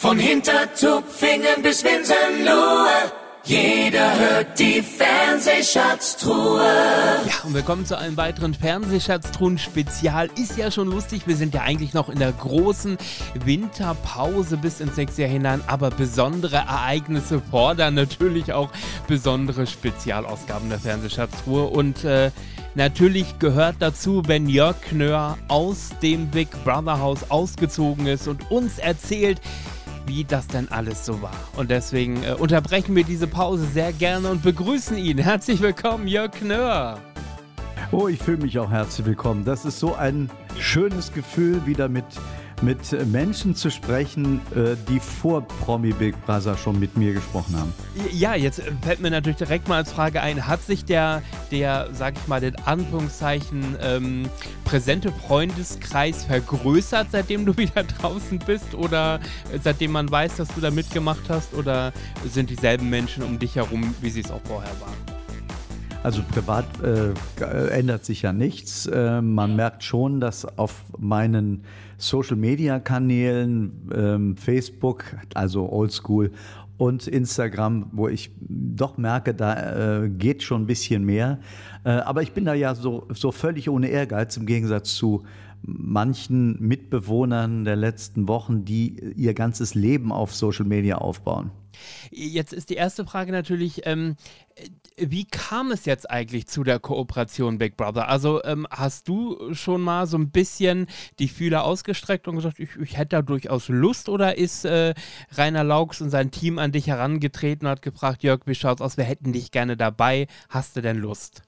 Von Hintertupfingen bis Winsenlohe, jeder hört die Fernsehschatztruhe. Ja, und willkommen zu einem weiteren Fernsehschatztruhen-Spezial. Ist ja schon lustig, wir sind ja eigentlich noch in der großen Winterpause bis ins nächste Jahr hinein, aber besondere Ereignisse fordern natürlich auch besondere Spezialausgaben der Fernsehschatztruhe und äh, Natürlich gehört dazu, wenn Jörg Knör aus dem Big Brother Haus ausgezogen ist und uns erzählt, wie das denn alles so war. Und deswegen äh, unterbrechen wir diese Pause sehr gerne und begrüßen ihn. Herzlich willkommen, Jörg Knör. Oh, ich fühle mich auch herzlich willkommen. Das ist so ein schönes Gefühl, wieder mit mit Menschen zu sprechen, äh, die vor Promi Big Brother schon mit mir gesprochen haben. Ja, jetzt fällt mir natürlich direkt mal als Frage ein, hat sich der, der sag ich mal, den Anführungszeichen ähm, präsente Freundeskreis vergrößert, seitdem du wieder draußen bist oder seitdem man weiß, dass du da mitgemacht hast oder sind dieselben Menschen um dich herum, wie sie es auch vorher waren? Also privat äh, ändert sich ja nichts. Äh, man merkt schon, dass auf meinen Social-Media-Kanälen, ähm, Facebook, also Oldschool und Instagram, wo ich doch merke, da äh, geht schon ein bisschen mehr. Äh, aber ich bin da ja so, so völlig ohne Ehrgeiz im Gegensatz zu manchen Mitbewohnern der letzten Wochen, die ihr ganzes Leben auf Social Media aufbauen. Jetzt ist die erste Frage natürlich, ähm, wie kam es jetzt eigentlich zu der Kooperation Big Brother? Also ähm, hast du schon mal so ein bisschen die Fühler ausgestreckt und gesagt, ich, ich hätte da durchaus Lust oder ist äh, Rainer Laux und sein Team an dich herangetreten und hat gefragt, Jörg, wie schaut's aus? Wir hätten dich gerne dabei. Hast du denn Lust?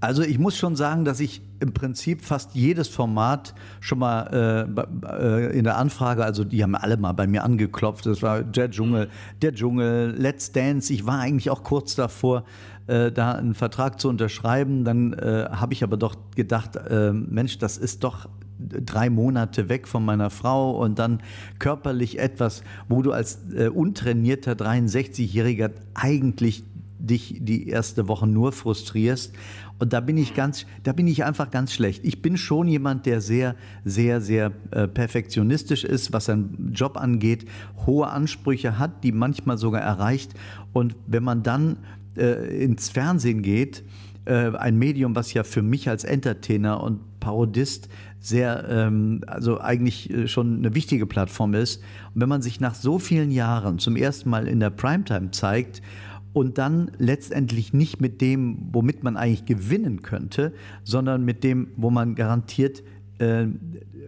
Also ich muss schon sagen, dass ich im Prinzip fast jedes Format schon mal äh, äh, in der Anfrage, also die haben alle mal bei mir angeklopft. Das war der Dschungel, der Dschungel, Let's Dance. Ich war eigentlich auch kurz davor, äh, da einen Vertrag zu unterschreiben. Dann äh, habe ich aber doch gedacht, äh, Mensch, das ist doch drei Monate weg von meiner Frau und dann körperlich etwas, wo du als äh, untrainierter 63-Jähriger eigentlich dich die erste Woche nur frustrierst und da bin ich ganz, da bin ich einfach ganz schlecht. Ich bin schon jemand, der sehr, sehr, sehr äh, perfektionistisch ist, was seinen Job angeht, hohe Ansprüche hat, die manchmal sogar erreicht. Und wenn man dann äh, ins Fernsehen geht, äh, ein Medium, was ja für mich als Entertainer und Parodist sehr, ähm, also eigentlich äh, schon eine wichtige Plattform ist. Und wenn man sich nach so vielen Jahren zum ersten Mal in der Primetime zeigt und dann letztendlich nicht mit dem, womit man eigentlich gewinnen könnte, sondern mit dem, wo man garantiert äh,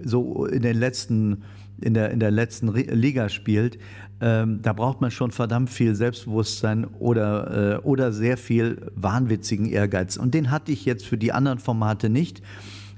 so in den letzten in der, in der letzten Liga spielt, ähm, da braucht man schon verdammt viel Selbstbewusstsein oder, äh, oder sehr viel wahnwitzigen Ehrgeiz. Und den hatte ich jetzt für die anderen Formate nicht.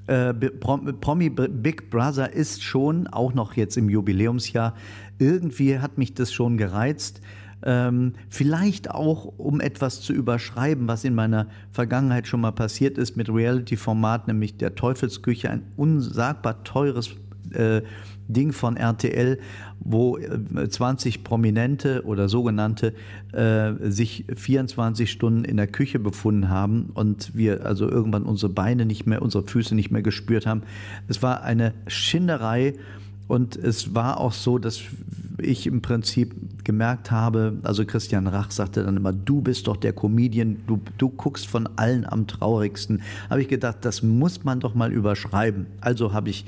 Äh, Promi Big Brother ist schon, auch noch jetzt im Jubiläumsjahr, irgendwie hat mich das schon gereizt. Ähm, vielleicht auch, um etwas zu überschreiben, was in meiner Vergangenheit schon mal passiert ist mit Reality-Format, nämlich der Teufelsküche, ein unsagbar teures äh, Ding von RTL, wo äh, 20 Prominente oder sogenannte äh, sich 24 Stunden in der Küche befunden haben und wir also irgendwann unsere Beine nicht mehr, unsere Füße nicht mehr gespürt haben. Es war eine Schinderei und es war auch so, dass ich im Prinzip gemerkt habe, also Christian Rach sagte dann immer, du bist doch der Comedian, du, du guckst von allen am traurigsten. Habe ich gedacht, das muss man doch mal überschreiben. Also habe ich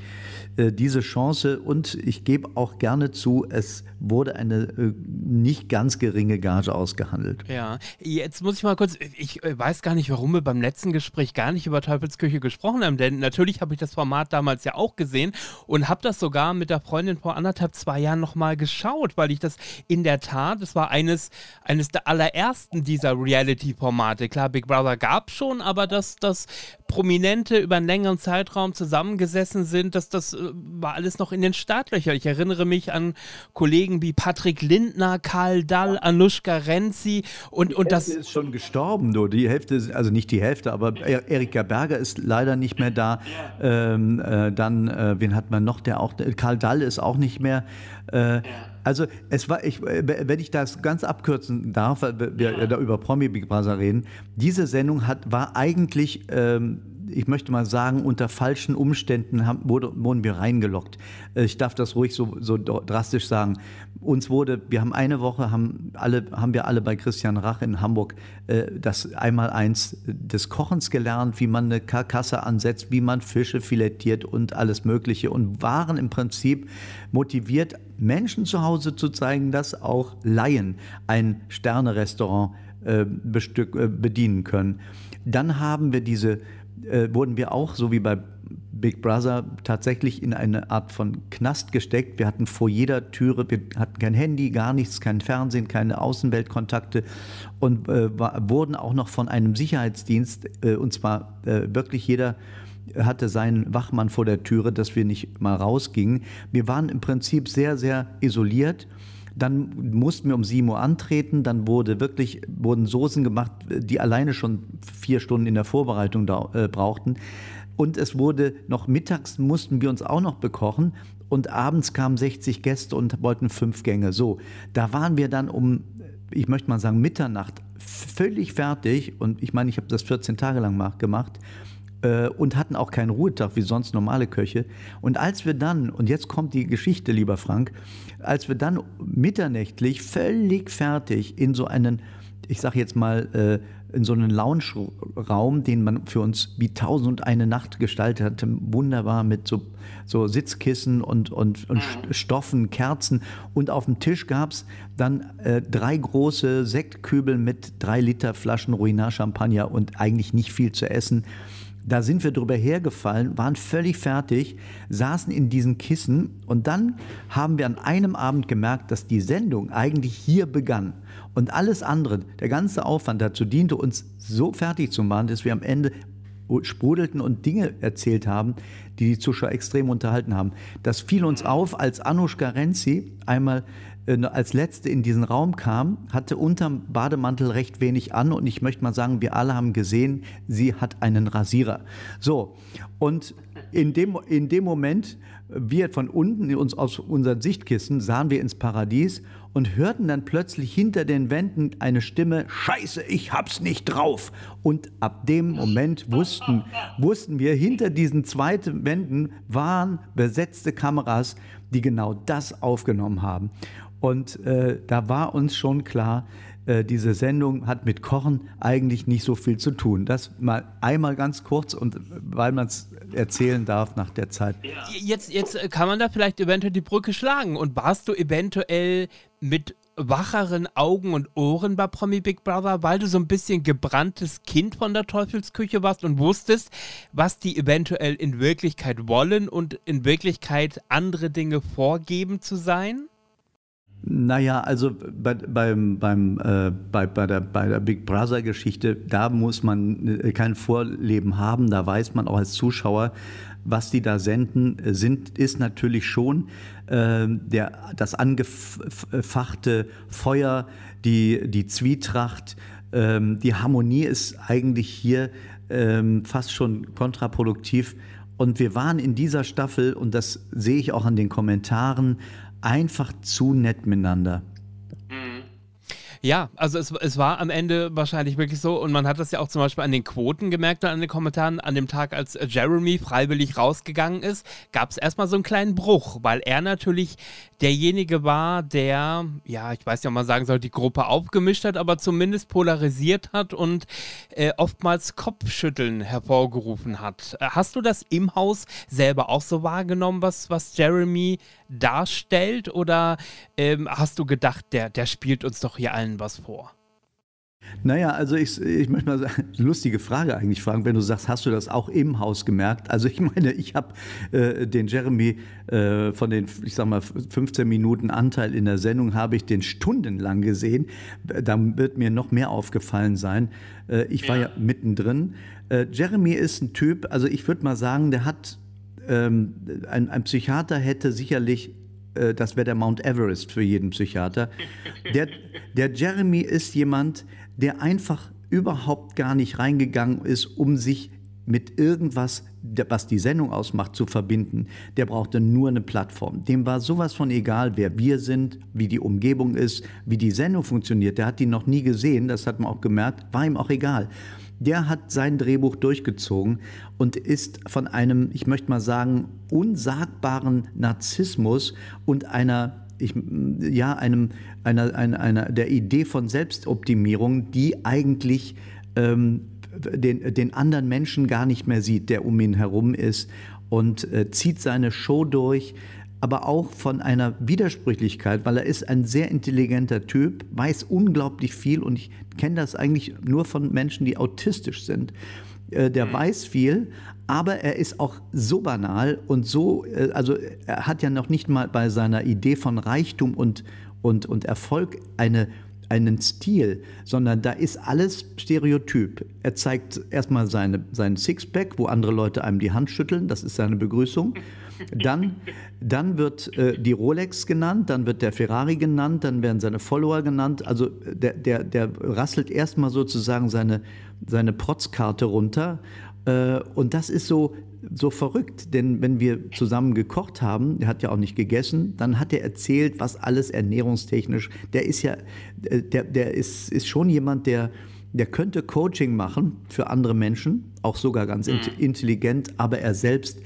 äh, diese Chance und ich gebe auch gerne zu, es wurde eine äh, nicht ganz geringe Gage ausgehandelt. Ja, jetzt muss ich mal kurz, ich äh, weiß gar nicht, warum wir beim letzten Gespräch gar nicht über Teufelsküche gesprochen haben, denn natürlich habe ich das Format damals ja auch gesehen und habe das sogar mit der Freundin vor anderthalb, zwei Jahren nochmal geschaut, weil ich das in der Tat, das war eines, eines der allerersten dieser Reality-Formate. Klar, Big Brother gab es schon, aber dass das Prominente über einen längeren Zeitraum zusammengesessen sind, dass das war alles noch in den Startlöchern. Ich erinnere mich an Kollegen wie Patrick Lindner, Karl Dall, Anushka Renzi und, und das. ist schon gestorben, du. Die Hälfte, also nicht die Hälfte, aber Erika Berger ist leider nicht mehr da. Ähm, äh, dann, äh, wen hat man noch, der auch, Karl Dall ist auch nicht mehr. Äh, also es war, ich, wenn ich das ganz abkürzen darf, weil wir ja. da über Promi Big Brother reden, diese Sendung hat, war eigentlich ähm, ich möchte mal sagen, unter falschen Umständen haben, wurde, wurden wir reingelockt. Äh, ich darf das ruhig so, so drastisch sagen. Uns wurde, wir haben eine Woche, haben, alle, haben wir alle bei Christian Rach in Hamburg äh, das einmal eins des Kochens gelernt, wie man eine Karkasse ansetzt, wie man Fische filettiert und alles Mögliche und waren im Prinzip motiviert, Menschen zu Hause zu zeigen, dass auch Laien ein Sternerestaurant äh, äh, bedienen können. Dann haben wir diese äh, wurden wir auch, so wie bei Big Brother, tatsächlich in eine Art von Knast gesteckt. Wir hatten vor jeder Türe, wir hatten kein Handy, gar nichts, kein Fernsehen, keine Außenweltkontakte und äh, war, wurden auch noch von einem Sicherheitsdienst, äh, und zwar äh, wirklich jeder hatte seinen Wachmann vor der Türe, dass wir nicht mal rausgingen. Wir waren im Prinzip sehr, sehr isoliert dann mussten wir um 7 Uhr antreten, dann wurde wirklich, wurden Soßen gemacht, die alleine schon vier Stunden in der Vorbereitung da, äh, brauchten. Und es wurde noch mittags mussten wir uns auch noch bekochen und abends kamen 60 Gäste und wollten fünf Gänge. So, da waren wir dann um, ich möchte mal sagen, Mitternacht völlig fertig und ich meine, ich habe das 14 Tage lang gemacht äh, und hatten auch keinen Ruhetag wie sonst normale Köche. Und als wir dann, und jetzt kommt die Geschichte, lieber Frank, als wir dann mitternächtlich völlig fertig in so einen, ich sage jetzt mal, äh, in so einen Lounge-Raum, den man für uns wie tausend und eine Nacht gestaltet hatte, wunderbar mit so, so Sitzkissen und, und, und mhm. Stoffen, Kerzen. Und auf dem Tisch gab es dann äh, drei große Sektkübel mit drei Liter Flaschen Ruinart Champagner und eigentlich nicht viel zu essen. Da sind wir drüber hergefallen, waren völlig fertig, saßen in diesen Kissen und dann haben wir an einem Abend gemerkt, dass die Sendung eigentlich hier begann. Und alles andere, der ganze Aufwand dazu diente, uns so fertig zu machen, dass wir am Ende sprudelten und Dinge erzählt haben, die die Zuschauer extrem unterhalten haben. Das fiel uns auf, als Anushka Renzi einmal äh, als letzte in diesen Raum kam, hatte unterm Bademantel recht wenig an und ich möchte mal sagen, wir alle haben gesehen, sie hat einen Rasierer. So, und in dem, in dem Moment, wir von unten uns aus unseren Sichtkissen sahen wir ins Paradies und hörten dann plötzlich hinter den Wänden eine Stimme, Scheiße, ich hab's nicht drauf. Und ab dem Moment wussten, wussten wir, hinter diesen zweiten Wänden waren besetzte Kameras, die genau das aufgenommen haben. Und äh, da war uns schon klar, äh, diese Sendung hat mit Kochen eigentlich nicht so viel zu tun. Das mal einmal ganz kurz und weil man es erzählen darf nach der Zeit. Jetzt, jetzt kann man da vielleicht eventuell die Brücke schlagen. Und warst du eventuell mit wacheren Augen und Ohren bei Promi Big Brother, weil du so ein bisschen gebranntes Kind von der Teufelsküche warst und wusstest, was die eventuell in Wirklichkeit wollen und in Wirklichkeit andere Dinge vorgeben zu sein? Naja, also bei, beim, beim, äh, bei, bei, der, bei der Big Brother-Geschichte, da muss man äh, kein Vorleben haben, da weiß man auch als Zuschauer, was die da senden, sind, ist natürlich schon äh, der, das angefachte Feuer, die, die Zwietracht, ähm, die Harmonie ist eigentlich hier ähm, fast schon kontraproduktiv. Und wir waren in dieser Staffel, und das sehe ich auch an den Kommentaren, einfach zu nett miteinander. Ja, also es, es war am Ende wahrscheinlich wirklich so und man hat das ja auch zum Beispiel an den Quoten gemerkt, an den Kommentaren. An dem Tag, als Jeremy freiwillig rausgegangen ist, gab es erstmal so einen kleinen Bruch, weil er natürlich derjenige war, der, ja, ich weiß nicht, ob man sagen soll, die Gruppe aufgemischt hat, aber zumindest polarisiert hat und äh, oftmals Kopfschütteln hervorgerufen hat. Äh, hast du das im Haus selber auch so wahrgenommen, was, was Jeremy darstellt oder ähm, hast du gedacht, der, der spielt uns doch hier allen allen was vor? Naja, also ich, ich möchte mal sagen, lustige Frage eigentlich fragen, wenn du sagst, hast du das auch im Haus gemerkt? Also ich meine, ich habe äh, den Jeremy äh, von den, ich sag mal, 15 Minuten Anteil in der Sendung, habe ich den stundenlang gesehen. Da wird mir noch mehr aufgefallen sein. Äh, ich war ja, ja mittendrin. Äh, Jeremy ist ein Typ, also ich würde mal sagen, der hat, ähm, ein, ein Psychiater hätte sicherlich äh, das wäre der Mount Everest für jeden Psychiater. Der, der Jeremy ist jemand, der einfach überhaupt gar nicht reingegangen ist, um sich mit irgendwas, was die Sendung ausmacht, zu verbinden. Der brauchte nur eine Plattform. Dem war sowas von egal, wer wir sind, wie die Umgebung ist, wie die Sendung funktioniert. Der hat die noch nie gesehen, das hat man auch gemerkt, war ihm auch egal. Der hat sein Drehbuch durchgezogen und ist von einem, ich möchte mal sagen, unsagbaren Narzissmus und einer ich, ja, einem, einer, einer, einer, der Idee von Selbstoptimierung, die eigentlich ähm, den, den anderen Menschen gar nicht mehr sieht, der um ihn herum ist und äh, zieht seine Show durch, aber auch von einer Widersprüchlichkeit, weil er ist ein sehr intelligenter Typ, weiß unglaublich viel und ich kenne das eigentlich nur von Menschen, die autistisch sind. Äh, der mhm. weiß viel, aber er ist auch so banal und so, äh, also er hat ja noch nicht mal bei seiner Idee von Reichtum und, und, und Erfolg eine einen Stil, sondern da ist alles Stereotyp. Er zeigt erstmal seine, seinen Sixpack, wo andere Leute einem die Hand schütteln, das ist seine Begrüßung. Dann, dann wird äh, die Rolex genannt, dann wird der Ferrari genannt, dann werden seine Follower genannt. Also der, der, der rasselt erstmal sozusagen seine, seine Protzkarte runter. Äh, und das ist so so verrückt, denn wenn wir zusammen gekocht haben, er hat ja auch nicht gegessen, dann hat er erzählt, was alles ernährungstechnisch, der ist ja, äh, der, der ist, ist schon jemand, der, der könnte Coaching machen für andere Menschen, auch sogar ganz mhm. intelligent, aber er selbst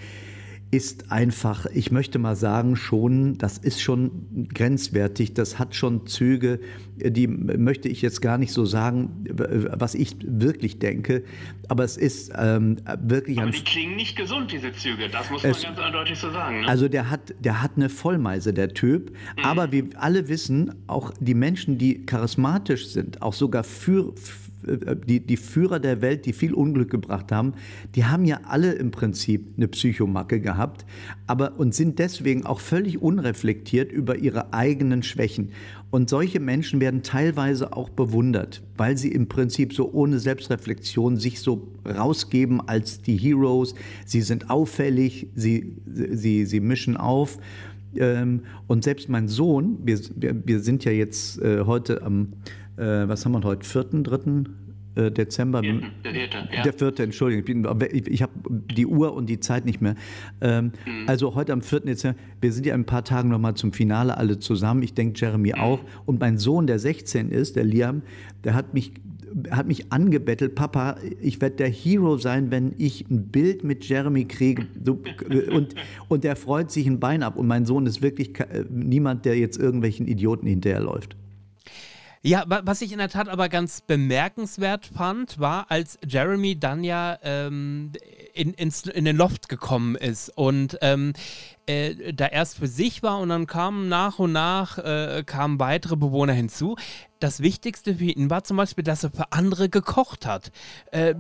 ist einfach, ich möchte mal sagen, schon, das ist schon grenzwertig, das hat schon Züge, die möchte ich jetzt gar nicht so sagen, was ich wirklich denke, aber es ist ähm, wirklich... Aber die klingen nicht gesund, diese Züge, das muss man ganz eindeutig so sagen. Ne? Also der hat, der hat eine Vollmeise, der Typ, mhm. aber wir alle wissen, auch die Menschen, die charismatisch sind, auch sogar für, für die, die Führer der Welt, die viel Unglück gebracht haben, die haben ja alle im Prinzip eine Psychomacke gehabt, aber und sind deswegen auch völlig unreflektiert über ihre eigenen Schwächen. Und solche Menschen werden teilweise auch bewundert, weil sie im Prinzip so ohne Selbstreflexion sich so rausgeben als die Heroes. Sie sind auffällig, sie, sie, sie mischen auf. Ähm, und selbst mein Sohn, wir, wir sind ja jetzt äh, heute am äh, was haben wir heute, vierten, dritten äh, Dezember? Vierten, der vierte, ja. Der vierte, Entschuldigung, ich, ich habe die Uhr und die Zeit nicht mehr. Ähm, mhm. Also heute am 4. Dezember, wir sind ja in ein paar Tagen nochmal zum Finale alle zusammen, ich denke Jeremy mhm. auch. Und mein Sohn, der 16 ist, der Liam, der hat mich hat mich angebettelt, Papa, ich werde der Hero sein, wenn ich ein Bild mit Jeremy kriege. Und, und der freut sich ein Bein ab. Und mein Sohn ist wirklich niemand, der jetzt irgendwelchen Idioten hinterherläuft. Ja, was ich in der Tat aber ganz bemerkenswert fand, war, als Jeremy dann ja ähm, in, ins, in den Loft gekommen ist und ähm, äh, da erst für sich war und dann kamen nach und nach äh, kamen weitere Bewohner hinzu das Wichtigste für ihn war zum Beispiel, dass er für andere gekocht hat. Äh,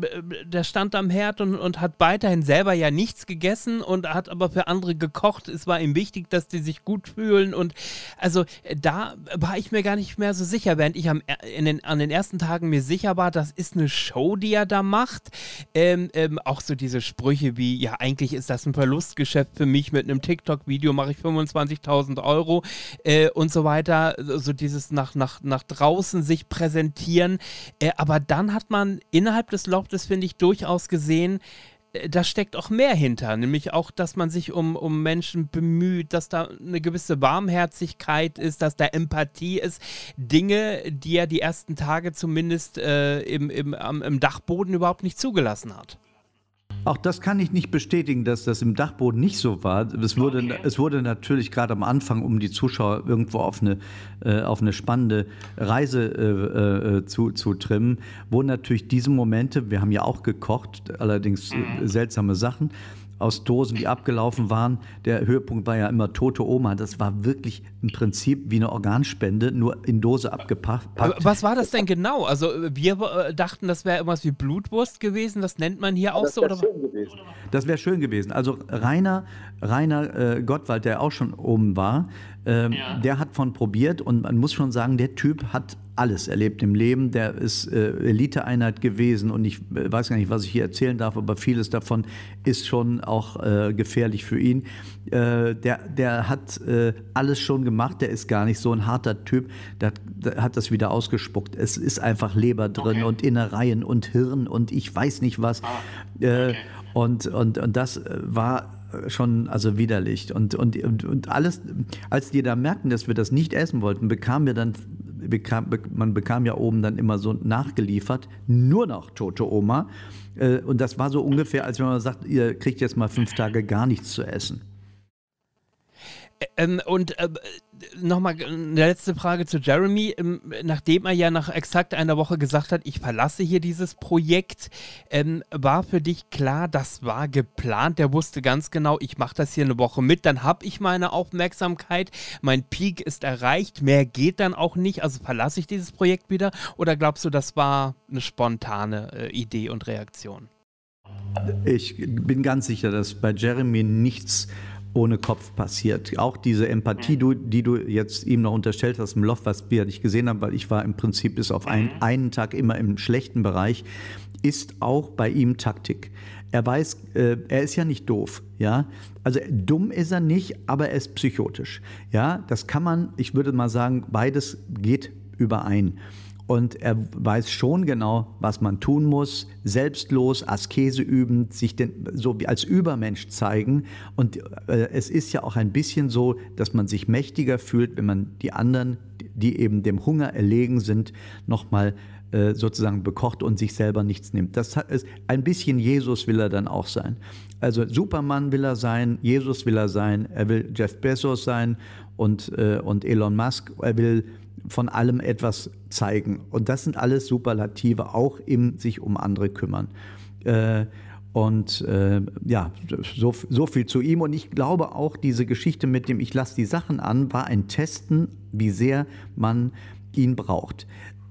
der stand am Herd und, und hat weiterhin selber ja nichts gegessen und hat aber für andere gekocht. Es war ihm wichtig, dass die sich gut fühlen. Und also da war ich mir gar nicht mehr so sicher, während ich am, in den, an den ersten Tagen mir sicher war, das ist eine Show, die er da macht. Ähm, ähm, auch so diese Sprüche wie, ja, eigentlich ist das ein Verlustgeschäft für mich. Mit einem TikTok-Video mache ich 25.000 Euro äh, und so weiter. So dieses nach, nach, nach draußen draußen sich präsentieren. Äh, aber dann hat man innerhalb des Loftes, finde ich, durchaus gesehen, äh, da steckt auch mehr hinter, nämlich auch, dass man sich um, um Menschen bemüht, dass da eine gewisse Warmherzigkeit ist, dass da Empathie ist. Dinge, die er die ersten Tage zumindest äh, im, im, am, im Dachboden überhaupt nicht zugelassen hat. Auch das kann ich nicht bestätigen, dass das im Dachboden nicht so war. Es wurde, okay. es wurde natürlich gerade am Anfang, um die Zuschauer irgendwo auf eine, äh, auf eine spannende Reise äh, äh, zu, zu trimmen, wurden natürlich diese Momente, wir haben ja auch gekocht, allerdings äh, mhm. seltsame Sachen, aus Dosen, die abgelaufen waren. Der Höhepunkt war ja immer tote Oma. Das war wirklich im Prinzip wie eine Organspende, nur in Dose abgepackt. Was war das denn genau? Also wir äh, dachten, das wäre irgendwas wie Blutwurst gewesen. Das nennt man hier auch das so. Oder? Schön gewesen. Das wäre schön gewesen. Also Rainer, Rainer äh, Gottwald, der auch schon oben war, ähm, ja. der hat von probiert und man muss schon sagen, der Typ hat alles erlebt im Leben. Der ist äh, Eliteeinheit gewesen und ich äh, weiß gar nicht, was ich hier erzählen darf, aber vieles davon ist schon auch äh, gefährlich für ihn. Äh, der, der hat äh, alles schon gemacht, der ist gar nicht so ein harter Typ, der, der hat das wieder ausgespuckt. Es ist einfach Leber drin okay. und Innereien und Hirn und ich weiß nicht was. Ah, äh, okay. und, und, und das war schon also widerlich. Und, und, und, und alles, als die da merkten, dass wir das nicht essen wollten, bekamen wir dann bekam, man bekam ja oben dann immer so nachgeliefert, nur noch tote Oma. Äh, und das war so ungefähr, als wenn man sagt, ihr kriegt jetzt mal fünf Tage gar nichts zu essen. Ähm, und äh, nochmal eine letzte Frage zu Jeremy. Ähm, nachdem er ja nach exakt einer Woche gesagt hat, ich verlasse hier dieses Projekt, ähm, war für dich klar, das war geplant. Der wusste ganz genau, ich mache das hier eine Woche mit, dann habe ich meine Aufmerksamkeit, mein Peak ist erreicht, mehr geht dann auch nicht, also verlasse ich dieses Projekt wieder? Oder glaubst du, das war eine spontane äh, Idee und Reaktion? Ich bin ganz sicher, dass bei Jeremy nichts ohne Kopf passiert. Auch diese Empathie, du, die du jetzt ihm noch unterstellt hast im Loft, was wir nicht gesehen haben, weil ich war im Prinzip bis auf einen, mhm. einen Tag immer im schlechten Bereich, ist auch bei ihm Taktik. Er weiß, äh, er ist ja nicht doof, ja. Also dumm ist er nicht, aber er ist psychotisch, ja. Das kann man, ich würde mal sagen, beides geht überein. Und er weiß schon genau, was man tun muss, selbstlos, Askese üben, sich den, so wie als Übermensch zeigen. Und äh, es ist ja auch ein bisschen so, dass man sich mächtiger fühlt, wenn man die anderen, die eben dem Hunger erlegen sind, nochmal äh, sozusagen bekocht und sich selber nichts nimmt. Das ist ein bisschen Jesus will er dann auch sein. Also Superman will er sein, Jesus will er sein, er will Jeff Bezos sein und, äh, und Elon Musk, er will von allem etwas zeigen. Und das sind alles Superlative, auch im sich um andere kümmern. Äh, und äh, ja, so, so viel zu ihm. Und ich glaube auch, diese Geschichte mit dem Ich lasse die Sachen an, war ein Testen, wie sehr man ihn braucht.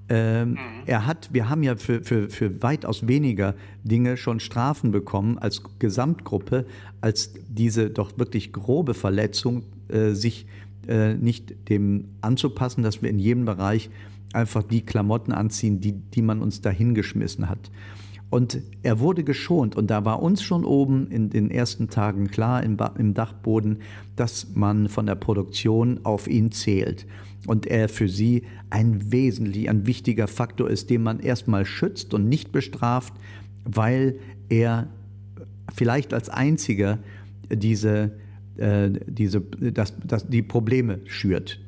Ähm, mhm. Er hat, wir haben ja für, für, für weitaus weniger Dinge schon Strafen bekommen als Gesamtgruppe, als diese doch wirklich grobe Verletzung äh, sich äh, nicht dem anzupassen, dass wir in jedem Bereich einfach die Klamotten anziehen, die, die man uns dahingeschmissen hat. Und er wurde geschont und da war uns schon oben in den ersten Tagen klar im, im, Dachboden, dass man von der Produktion auf ihn zählt und er für sie ein wesentlich, ein wichtiger Faktor ist, den man erstmal schützt und nicht bestraft, weil er vielleicht als einziger diese äh, diese, das, das, die Probleme schürt.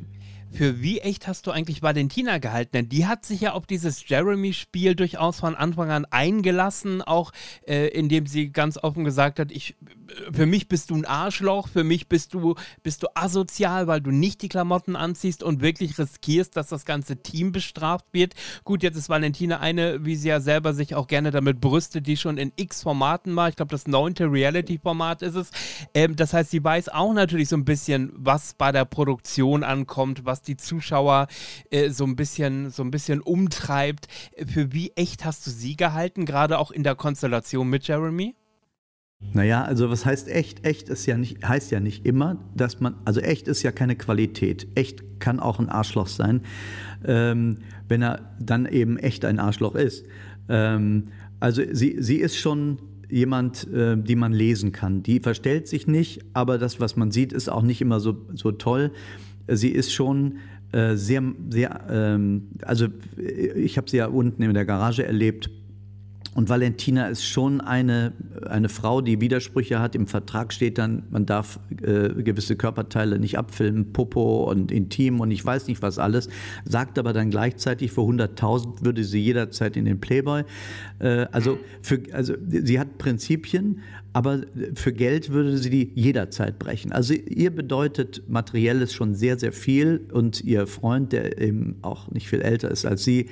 Für wie echt hast du eigentlich Valentina gehalten? Denn die hat sich ja auf dieses Jeremy-Spiel durchaus von Anfang an eingelassen, auch äh, indem sie ganz offen gesagt hat, ich, für mich bist du ein Arschloch, für mich bist du, bist du asozial, weil du nicht die Klamotten anziehst und wirklich riskierst, dass das ganze Team bestraft wird. Gut, jetzt ist Valentina eine, wie sie ja selber sich auch gerne damit brüstet, die schon in x Formaten war. Ich glaube, das neunte Reality-Format ist es. Ähm, das heißt, sie weiß auch natürlich so ein bisschen, was bei der Produktion ankommt, was die Zuschauer äh, so ein bisschen so ein bisschen umtreibt. Für wie echt hast du sie gehalten, gerade auch in der Konstellation mit Jeremy? Naja, also was heißt echt? Echt ist ja nicht, heißt ja nicht immer, dass man, also echt ist ja keine Qualität. Echt kann auch ein Arschloch sein, ähm, wenn er dann eben echt ein Arschloch ist. Ähm, also sie, sie ist schon jemand, äh, die man lesen kann. Die verstellt sich nicht, aber das, was man sieht, ist auch nicht immer so, so toll sie ist schon äh, sehr, sehr, ähm, also ich habe sie ja unten in der Garage erlebt und Valentina ist schon eine, eine Frau, die Widersprüche hat. Im Vertrag steht dann, man darf äh, gewisse Körperteile nicht abfilmen, Popo und Intim und ich weiß nicht was alles. Sagt aber dann gleichzeitig, für 100.000 würde sie jederzeit in den Playboy. Äh, also, für, also sie hat Prinzipien, aber für Geld würde sie die jederzeit brechen. Also ihr bedeutet materielles schon sehr, sehr viel und ihr Freund, der eben auch nicht viel älter ist als sie,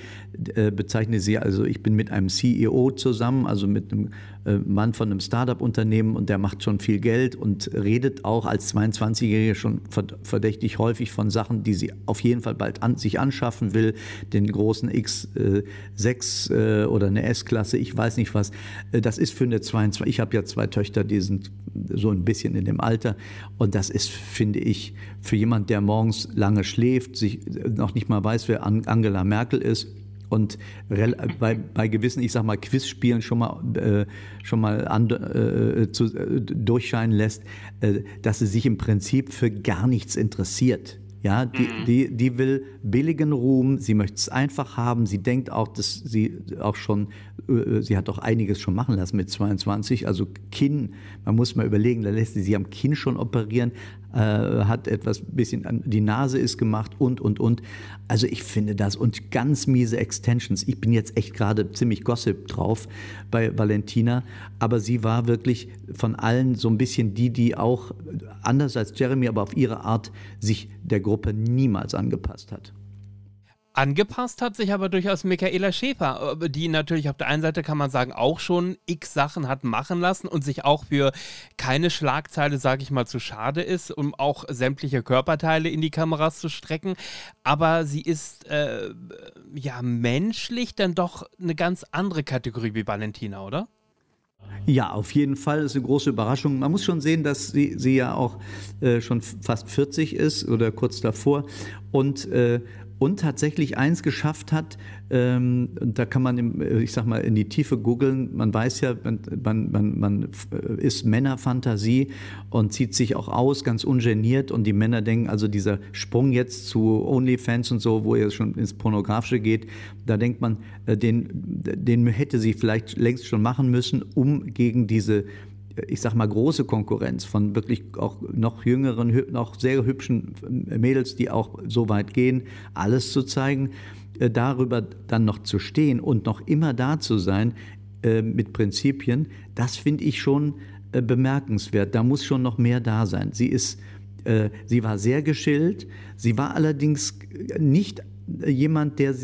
äh, bezeichnet sie also, ich bin mit einem CEO zusammen, also mit einem äh, Mann von einem Start-up-Unternehmen und der macht schon viel Geld und redet auch als 22-Jährige schon verdächtig häufig von Sachen, die sie auf jeden Fall bald an, sich anschaffen will, den großen X6 äh, oder eine S-Klasse, ich weiß nicht was. Äh, das ist für eine 22, ich habe ja zwei Töchter, die sind so ein bisschen in dem Alter und das ist, finde ich, für jemand, der morgens lange schläft, sich noch nicht mal weiß, wer Angela Merkel ist, und bei, bei gewissen, ich sag mal, Quizspielen schon mal, äh, schon mal an, äh, zu, äh, durchscheinen lässt, äh, dass sie sich im Prinzip für gar nichts interessiert. Ja, die, mhm. die, die will billigen Ruhm, sie möchte es einfach haben, sie denkt auch, dass sie auch schon, äh, sie hat auch einiges schon machen lassen mit 22, also Kinn, man muss mal überlegen, da lässt sie sich am Kinn schon operieren, äh, hat etwas bisschen, die Nase ist gemacht und, und, und. Also ich finde das und ganz miese Extensions. Ich bin jetzt echt gerade ziemlich Gossip drauf bei Valentina, aber sie war wirklich von allen so ein bisschen die, die auch anders als Jeremy, aber auf ihre Art sich der Gruppe niemals angepasst hat. Angepasst hat sich aber durchaus Michaela Schäfer, äh, die natürlich auf der einen Seite kann man sagen auch schon x Sachen hat machen lassen und sich auch für keine Schlagzeile, sage ich mal, zu schade ist, um auch sämtliche Körperteile in die Kameras zu strecken. Aber sie ist äh, ja menschlich dann doch eine ganz andere Kategorie wie Valentina, oder? Ja, auf jeden Fall ist eine große Überraschung. Man muss schon sehen, dass sie, sie ja auch äh, schon fast 40 ist oder kurz davor und äh, und tatsächlich eins geschafft hat, ähm, da kann man, im, äh, ich sag mal, in die Tiefe googeln. Man weiß ja, man, man, man äh, ist Männerfantasie und zieht sich auch aus, ganz ungeniert. Und die Männer denken, also dieser Sprung jetzt zu OnlyFans und so, wo er schon ins Pornografische geht, da denkt man, äh, den, den hätte sie vielleicht längst schon machen müssen, um gegen diese ich sag mal, große Konkurrenz von wirklich auch noch jüngeren, noch sehr hübschen Mädels, die auch so weit gehen, alles zu zeigen, äh, darüber dann noch zu stehen und noch immer da zu sein äh, mit Prinzipien, das finde ich schon äh, bemerkenswert. Da muss schon noch mehr da sein. Sie ist, sie war sehr geschillt, sie war allerdings nicht jemand, der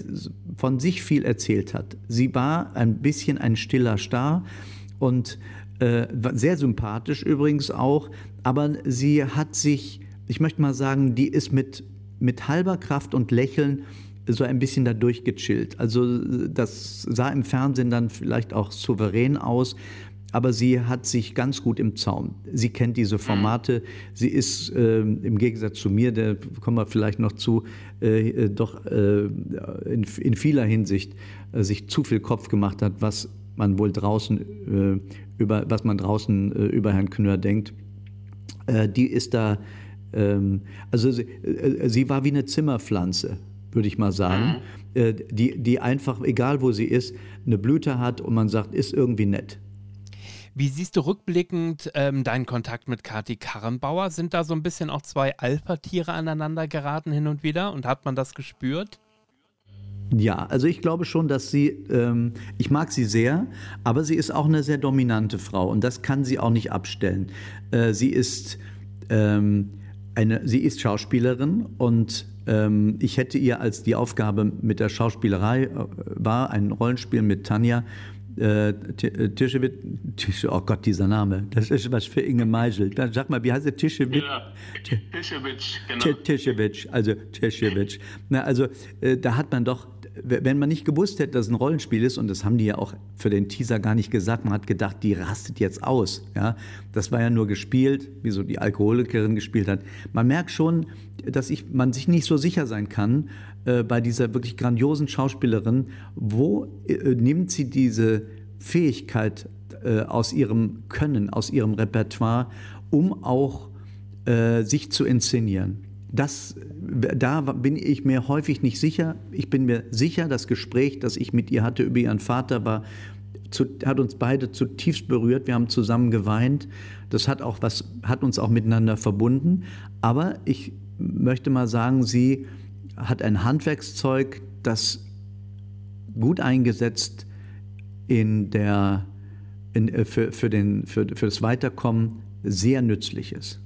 von sich viel erzählt hat. Sie war ein bisschen ein stiller Star und sehr sympathisch übrigens auch, aber sie hat sich, ich möchte mal sagen, die ist mit, mit halber Kraft und Lächeln so ein bisschen da durchgechillt. Also das sah im Fernsehen dann vielleicht auch souverän aus, aber sie hat sich ganz gut im Zaum. Sie kennt diese Formate. Sie ist äh, im Gegensatz zu mir, da kommen wir vielleicht noch zu, äh, doch äh, in, in, vieler Hinsicht äh, sich zu viel Kopf gemacht hat, was man wohl draußen, äh, über, was man draußen äh, über Herrn Knör denkt, äh, die ist da, ähm, also sie, sie, war wie eine Zimmerpflanze, würde ich mal sagen, mhm. Die, die einfach, egal wo sie ist, eine Blüte hat und man sagt, ist irgendwie nett. Wie siehst du rückblickend ähm, deinen Kontakt mit Kati Karrenbauer? Sind da so ein bisschen auch zwei Alpha-Tiere aneinander geraten hin und wieder und hat man das gespürt? Ja, also ich glaube schon, dass sie, ähm, ich mag sie sehr, aber sie ist auch eine sehr dominante Frau und das kann sie auch nicht abstellen. Äh, sie ist ähm, eine, sie ist Schauspielerin und ähm, ich hätte ihr als die Aufgabe mit der Schauspielerei äh, war ein Rollenspiel mit Tanja äh, Tischewitz, Tisch, oh Gott, dieser Name, das ist was für Inge Meisel. Sag mal, wie heißt der Tischewitz? Ja, Tischewitz, genau. Tischewitz, also Tischewitz. Na, also äh, da hat man doch wenn man nicht gewusst hätte, dass es ein Rollenspiel ist, und das haben die ja auch für den Teaser gar nicht gesagt, man hat gedacht, die rastet jetzt aus. Ja? Das war ja nur gespielt, wie so die Alkoholikerin gespielt hat. Man merkt schon, dass ich, man sich nicht so sicher sein kann äh, bei dieser wirklich grandiosen Schauspielerin, wo äh, nimmt sie diese Fähigkeit äh, aus ihrem Können, aus ihrem Repertoire, um auch äh, sich zu inszenieren das, da bin ich mir häufig nicht sicher. Ich bin mir sicher, das Gespräch, das ich mit ihr hatte über ihren Vater, war, zu, hat uns beide zutiefst berührt. Wir haben zusammen geweint. Das hat auch was, hat uns auch miteinander verbunden. Aber ich möchte mal sagen, sie hat ein Handwerkszeug, das gut eingesetzt in der, in, äh, für, für, den, für, für das Weiterkommen sehr nützlich ist.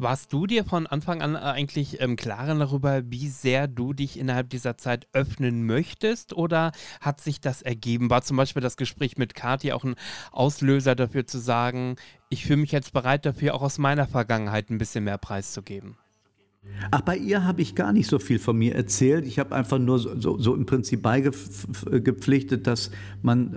Warst du dir von Anfang an eigentlich im Klaren darüber, wie sehr du dich innerhalb dieser Zeit öffnen möchtest oder hat sich das ergeben? War zum Beispiel das Gespräch mit Kathi auch ein Auslöser dafür zu sagen, ich fühle mich jetzt bereit dafür, auch aus meiner Vergangenheit ein bisschen mehr preiszugeben? Ach, bei ihr habe ich gar nicht so viel von mir erzählt. Ich habe einfach nur so, so, so im Prinzip beigepflichtet, dass man,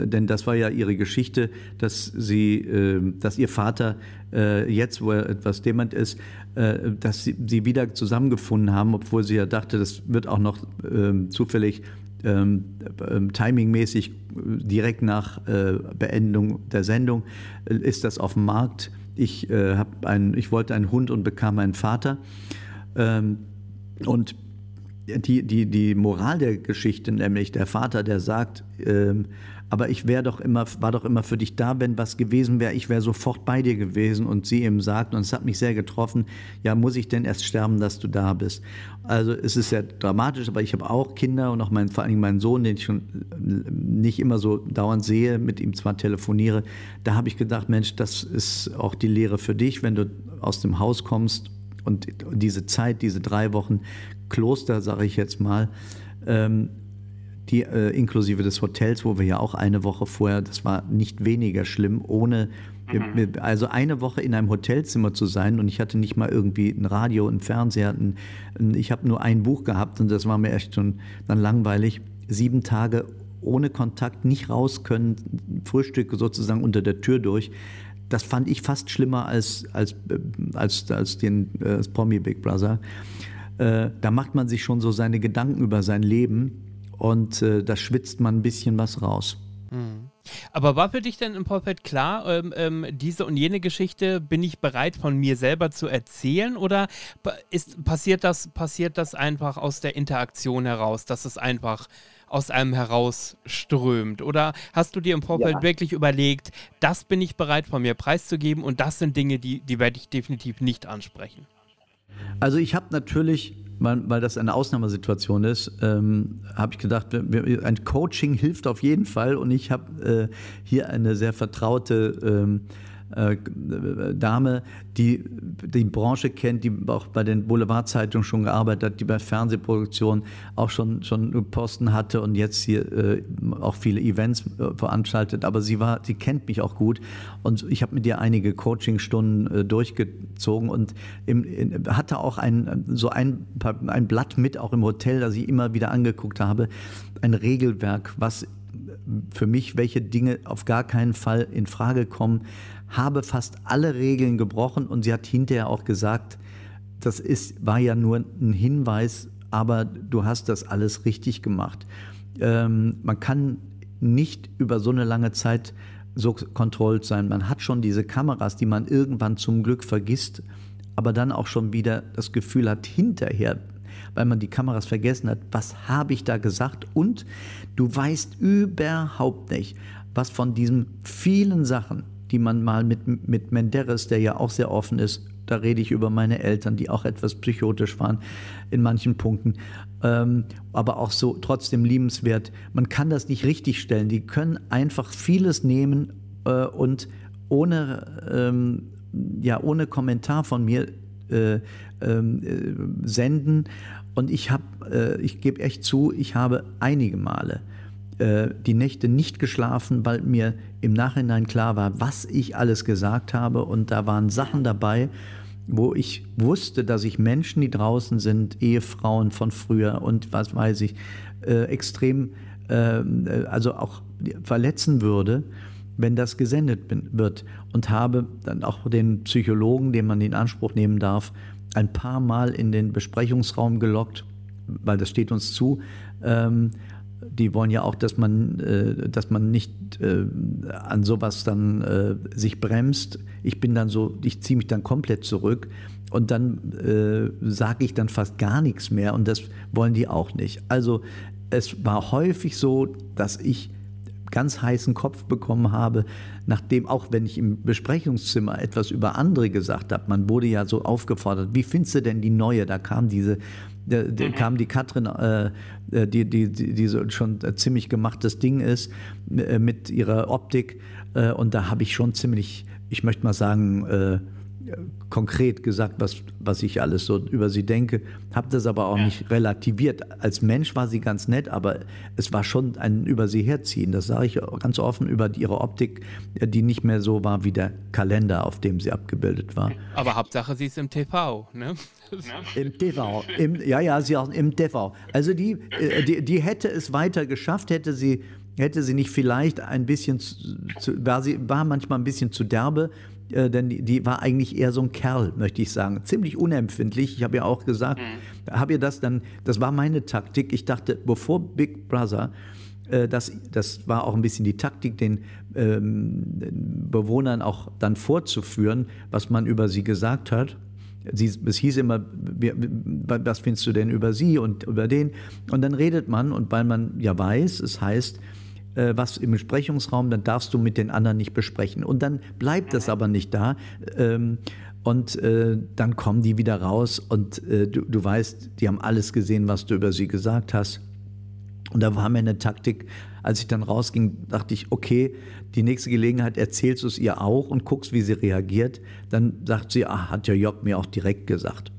äh, denn das war ja ihre Geschichte, dass sie, äh, dass ihr Vater äh, jetzt, wo er etwas dement ist, äh, dass sie, sie, wieder zusammengefunden haben, obwohl sie ja dachte, das wird auch noch ähm, zufällig ähm, ähm, timingmäßig direkt nach äh, Beendigung der Sendung äh, ist das auf dem Markt ich, äh, ein, ich wollte einen Hund und bekam einen Vater. Ähm, und die, die, die Moral der Geschichte, nämlich der Vater, der sagt, ähm, aber ich wäre doch immer, war doch immer für dich da, wenn was gewesen wäre, ich wäre sofort bei dir gewesen. Und sie eben sagt, und es hat mich sehr getroffen, ja, muss ich denn erst sterben, dass du da bist? Also es ist sehr dramatisch, aber ich habe auch Kinder und auch mein, vor Dingen meinen Sohn, den ich schon nicht immer so dauernd sehe, mit ihm zwar telefoniere. Da habe ich gedacht, Mensch, das ist auch die Lehre für dich, wenn du aus dem Haus kommst und diese Zeit, diese drei Wochen Kloster, sage ich jetzt mal, ähm, die äh, inklusive des Hotels, wo wir ja auch eine Woche vorher, das war nicht weniger schlimm, ohne mhm. also eine Woche in einem Hotelzimmer zu sein und ich hatte nicht mal irgendwie ein Radio, ein Fernseher, ein, ich habe nur ein Buch gehabt und das war mir echt schon dann langweilig. Sieben Tage ohne Kontakt, nicht raus können, Frühstück sozusagen unter der Tür durch. Das fand ich fast schlimmer als, als, äh, als, als den äh, Promi Big Brother. Äh, da macht man sich schon so seine Gedanken über sein Leben und äh, da schwitzt man ein bisschen was raus. Mhm. Aber war für dich denn im Vorfeld klar, ähm, ähm, diese und jene Geschichte bin ich bereit von mir selber zu erzählen oder ist, passiert, das, passiert das einfach aus der Interaktion heraus, dass es einfach aus einem herausströmt? Oder hast du dir im Vorfeld ja. wirklich überlegt, das bin ich bereit von mir preiszugeben und das sind Dinge, die, die werde ich definitiv nicht ansprechen? Also ich habe natürlich weil, weil das eine Ausnahmesituation ist, ähm, habe ich gedacht, ein Coaching hilft auf jeden Fall. Und ich habe äh, hier eine sehr vertraute ähm, äh, Dame, die die Branche kennt, die auch bei den Boulevardzeitungen schon gearbeitet hat, die bei Fernsehproduktionen auch schon, schon Posten hatte und jetzt hier äh, auch viele Events äh, veranstaltet. Aber sie war, sie kennt mich auch gut und ich habe mit ihr einige Coachingstunden äh, durchgezogen und im, in, hatte auch ein, so ein, ein Blatt mit, auch im Hotel, das ich immer wieder angeguckt habe, ein Regelwerk, was für mich, welche Dinge auf gar keinen Fall in Frage kommen, habe fast alle Regeln gebrochen und sie hat hinterher auch gesagt, das ist, war ja nur ein Hinweis, aber du hast das alles richtig gemacht. Ähm, man kann nicht über so eine lange Zeit so kontrolliert sein. Man hat schon diese Kameras, die man irgendwann zum Glück vergisst, aber dann auch schon wieder das Gefühl hat, hinterher, weil man die Kameras vergessen hat, was habe ich da gesagt? Und du weißt überhaupt nicht, was von diesen vielen Sachen, die man mal mit, mit Menderes, der ja auch sehr offen ist, da rede ich über meine Eltern, die auch etwas psychotisch waren in manchen Punkten, ähm, aber auch so trotzdem liebenswert. Man kann das nicht richtig stellen. Die können einfach vieles nehmen äh, und ohne, ähm, ja, ohne Kommentar von mir äh, ähm, äh, senden. Und ich habe, äh, ich gebe echt zu, ich habe einige Male die Nächte nicht geschlafen, weil mir im Nachhinein klar war, was ich alles gesagt habe. Und da waren Sachen dabei, wo ich wusste, dass ich Menschen, die draußen sind, Ehefrauen von früher und was weiß ich, äh, extrem, äh, also auch verletzen würde, wenn das gesendet wird. Und habe dann auch den Psychologen, den man in Anspruch nehmen darf, ein paar Mal in den Besprechungsraum gelockt, weil das steht uns zu. Ähm, die wollen ja auch, dass man, äh, dass man nicht äh, an sowas dann äh, sich bremst. Ich bin dann so, ich ziehe mich dann komplett zurück und dann äh, sage ich dann fast gar nichts mehr und das wollen die auch nicht. Also es war häufig so, dass ich ganz heißen Kopf bekommen habe, nachdem, auch wenn ich im Besprechungszimmer etwas über andere gesagt habe, man wurde ja so aufgefordert, wie findest du denn die neue? Da kam diese da, da mhm. kam die Katrin, äh, äh, die, die, die, die so schon ziemlich gemachtes Ding ist, äh, mit ihrer Optik. Äh, und da habe ich schon ziemlich, ich möchte mal sagen, äh, konkret gesagt, was, was ich alles so über sie denke, habe das aber auch ja. nicht relativiert. Als Mensch war sie ganz nett, aber es war schon ein über sie herziehen. Das sage ich ganz offen über ihre Optik, die nicht mehr so war wie der Kalender, auf dem sie abgebildet war. Aber Hauptsache, sie ist im TV, ne? Im TV, im, ja, ja, sie auch im TV. Also die, äh, die, die hätte es weiter geschafft, hätte sie, hätte sie nicht vielleicht ein bisschen, zu, war sie war manchmal ein bisschen zu derbe, äh, denn die, die, war eigentlich eher so ein Kerl, möchte ich sagen. Ziemlich unempfindlich. Ich habe ja auch gesagt, mhm. habe ihr das dann, das war meine Taktik. Ich dachte, bevor Big Brother, äh, das, das war auch ein bisschen die Taktik, den ähm, Bewohnern auch dann vorzuführen, was man über sie gesagt hat. sie, es hieß immer, was findest du denn über sie und über den? Und dann redet man und weil man ja weiß, es heißt, äh, was im Besprechungsraum, dann darfst du mit den anderen nicht besprechen. Und dann bleibt das aber nicht da. Ähm, und äh, dann kommen die wieder raus und äh, du, du weißt, die haben alles gesehen, was du über sie gesagt hast. Und da war mir eine Taktik, als ich dann rausging, dachte ich, okay, die nächste Gelegenheit erzählst du es ihr auch und guckst, wie sie reagiert. Dann sagt sie, ah, hat ja Job mir auch direkt gesagt.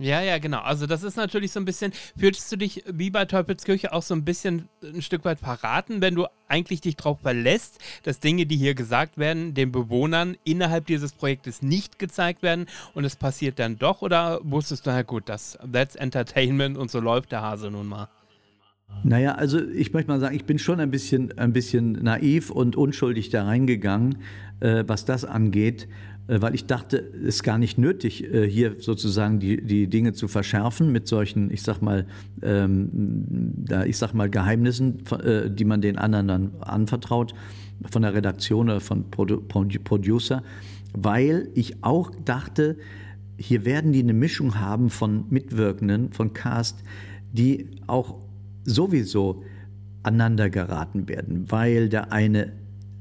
Ja, ja, genau. Also das ist natürlich so ein bisschen, fühlst du dich wie bei Teufelskirche auch so ein bisschen ein Stück weit verraten, wenn du eigentlich dich darauf verlässt, dass Dinge, die hier gesagt werden, den Bewohnern innerhalb dieses Projektes nicht gezeigt werden und es passiert dann doch? Oder wusstest du, na gut, das, that's Entertainment und so läuft der Hase nun mal? Naja, also ich möchte mal sagen, ich bin schon ein bisschen, ein bisschen naiv und unschuldig da reingegangen, äh, was das angeht. Äh, weil ich dachte, es ist gar nicht nötig, äh, hier sozusagen die, die Dinge zu verschärfen mit solchen, ich sag mal, ähm, ich sag mal Geheimnissen, äh, die man den anderen dann anvertraut, von der Redaktion oder von Produ Producer, weil ich auch dachte, hier werden die eine Mischung haben von Mitwirkenden, von Cast, die auch sowieso aneinander geraten werden, weil der eine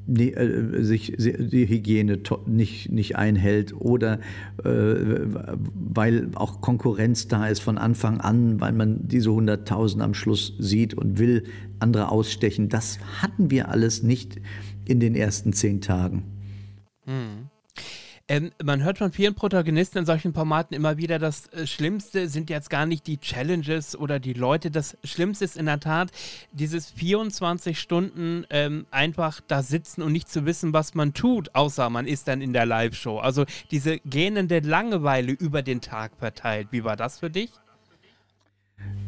die, äh, sich die Hygiene nicht, nicht einhält oder äh, weil auch Konkurrenz da ist von Anfang an, weil man diese 100.000 am Schluss sieht und will andere ausstechen. Das hatten wir alles nicht in den ersten zehn Tagen. Hm. Ähm, man hört von vielen Protagonisten in solchen Formaten immer wieder, das äh, Schlimmste sind jetzt gar nicht die Challenges oder die Leute. Das Schlimmste ist in der Tat dieses 24 Stunden ähm, einfach da sitzen und nicht zu wissen, was man tut, außer man ist dann in der Live-Show. Also diese gähnende Langeweile über den Tag verteilt. Wie war das für dich?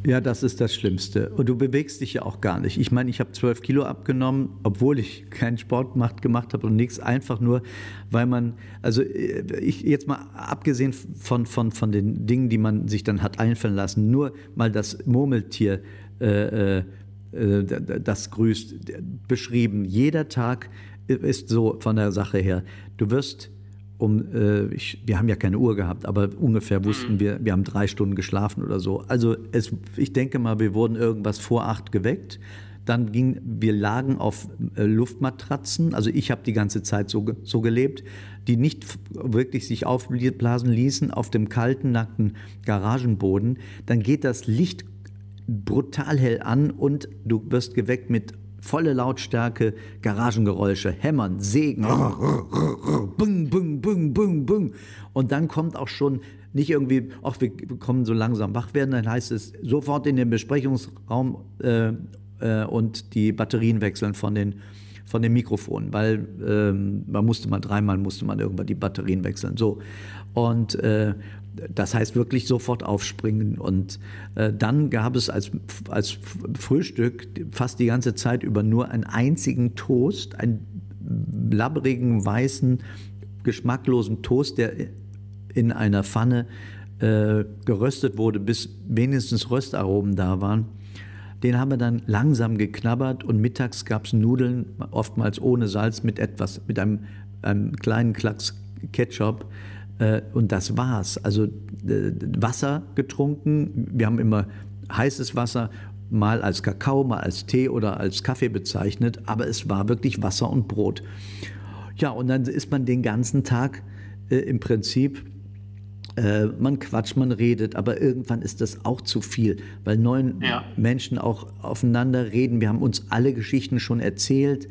Ja, das ist das Schlimmste. Und du bewegst dich ja auch gar nicht. Ich meine, ich habe zwölf Kilo abgenommen, obwohl ich keinen Sport gemacht, gemacht habe und nichts. Einfach nur, weil man, also äh, ich jetzt mal abgesehen von, von, von den Dingen, die man sich dann hat einfallen lassen, nur mal das Murmeltier, äh, äh, äh das grüßt, beschrieben. Jeder Tag ist so von der Sache her. Du wirst um, äh, ich, wir haben ja keine Uhr gehabt, aber ungefähr wussten mhm. wir, wir haben drei Stunden geschlafen oder so. Also es, ich denke mal, wir wurden irgendwas vor acht geweckt. Dann ging, wir lagen auf äh, Luftmatratzen, also ich habe die ganze Zeit so, so gelebt, die nicht wirklich sich aufblasen ließen auf dem kalten, nackten Garagenboden. Dann geht das Licht brutal hell an und du wirst geweckt mit volle Lautstärke, Garagengeräusche, Hämmern, Sägen, bung, bung, bung, bung, bung. Und dann kommt auch schon nicht irgendwie, ach, wir kommen so langsam wach werden, dann heißt es sofort in den Besprechungsraum äh, äh, und die Batterien wechseln von den von den Mikrofonen, weil ähm, man musste mal dreimal musste man irgendwann die Batterien wechseln. So und äh, das heißt wirklich sofort aufspringen. Und äh, dann gab es als, als Frühstück fast die ganze Zeit über nur einen einzigen Toast, einen blabberigen, weißen, geschmacklosen Toast, der in einer Pfanne äh, geröstet wurde, bis wenigstens Röstaromen da waren. Den haben wir dann langsam geknabbert und mittags gab es Nudeln, oftmals ohne Salz, mit etwas, mit einem, einem kleinen Klacks Ketchup. Äh, und das war's. Also Wasser getrunken. Wir haben immer heißes Wasser mal als Kakao, mal als Tee oder als Kaffee bezeichnet, aber es war wirklich Wasser und Brot. Ja, und dann ist man den ganzen Tag äh, im Prinzip, äh, man quatscht, man redet, aber irgendwann ist das auch zu viel, weil neun ja. Menschen auch aufeinander reden. Wir haben uns alle Geschichten schon erzählt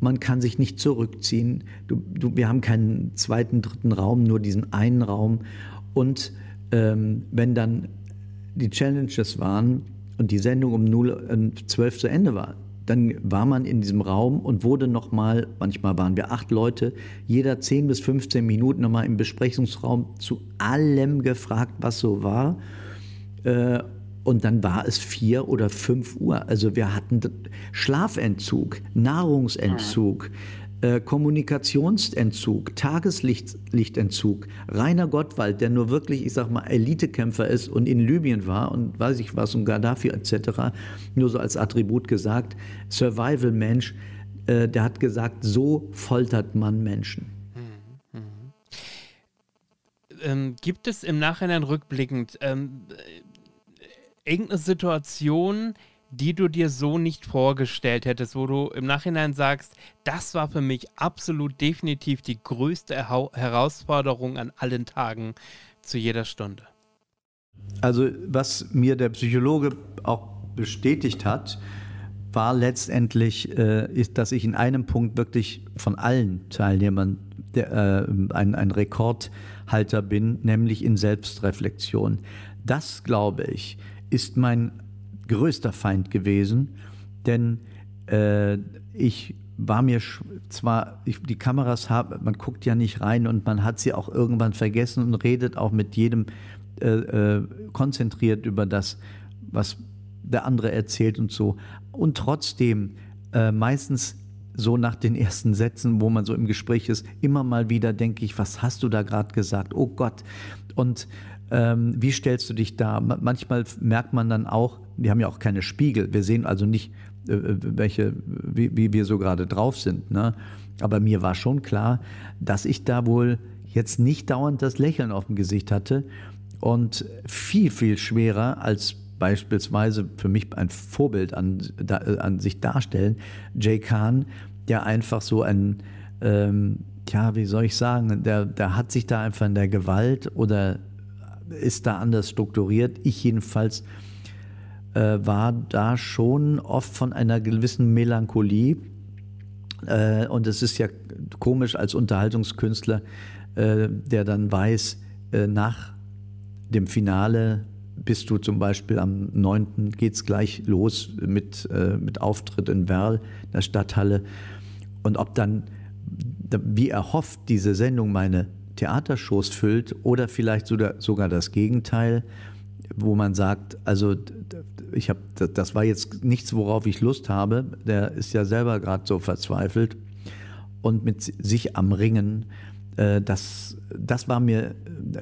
man kann sich nicht zurückziehen. Du, du, wir haben keinen zweiten, dritten Raum, nur diesen einen Raum. Und ähm, wenn dann die Challenges waren und die Sendung um 0, 12 zu Ende war, dann war man in diesem Raum und wurde nochmal, manchmal waren wir acht Leute, jeder 10 bis 15 Minuten nochmal im Besprechungsraum zu allem gefragt, was so war. Äh, und dann war es vier oder fünf Uhr. Also wir hatten Schlafentzug, Nahrungsentzug, äh, Kommunikationsentzug, Tageslichtentzug. Rainer Gottwald, der nur wirklich, ich sag mal, Elitekämpfer ist und in Libyen war und weiß ich was und Gaddafi etc., nur so als Attribut gesagt, Survival-Mensch, äh, der hat gesagt, so foltert man Menschen. ähm, gibt es im Nachhinein rückblickend ähm, äh, irgendeine Situation, die du dir so nicht vorgestellt hättest, wo du im Nachhinein sagst, das war für mich absolut definitiv die größte Herausforderung an allen Tagen zu jeder Stunde? Also was mir der Psychologe auch bestätigt hat, war letztendlich, äh, ist, dass ich in einem Punkt wirklich von allen Teilnehmern der, äh, ein, ein Rekordhalter bin, nämlich in Selbstreflexion. Das, glaube ich, ist mein größter Feind gewesen, denn äh, ich war mir zwar, ich, die Kameras haben, man guckt ja nicht rein und man hat sie auch irgendwann vergessen und redet auch mit jedem äh, äh, konzentriert über das, was der andere erzählt und so. Und trotzdem äh, meistens so nach den ersten Sätzen, wo man so im Gespräch ist, immer mal wieder denke ich, was hast du da gerade gesagt? Oh Gott. Und ähm, wie stellst du dich da? Manchmal merkt man dann auch, wir haben ja auch keine Spiegel, wir sehen also nicht, äh, äh, welche, wie, wie, wir so gerade drauf sind. Ne? Aber mir war schon klar, dass ich da wohl jetzt nicht dauernd das Lächeln auf dem Gesicht hatte und viel, viel schwerer als beispielsweise für mich ein Vorbild an, da, äh, an sich darstellen, Jay Kahn, der einfach so ein, ähm, ja, wie soll ich sagen, der, der hat sich da einfach in der Gewalt oder ist da anders strukturiert. Ich jedenfalls äh, war da schon oft von einer gewissen Melancholie. Äh, und es ist ja komisch als Unterhaltungskünstler, äh, der dann weiß, äh, nach dem Finale bist du zum Beispiel am 9. geht es gleich los mit, äh, mit Auftritt in Werl, der Stadthalle. Und ob dann, wie erhofft, diese Sendung meine Theatershows füllt oder vielleicht sogar das Gegenteil, wo man sagt, also ich habe, das war jetzt nichts, worauf ich Lust habe. Der ist ja selber gerade so verzweifelt und mit sich am Ringen. Äh, das, das war mir,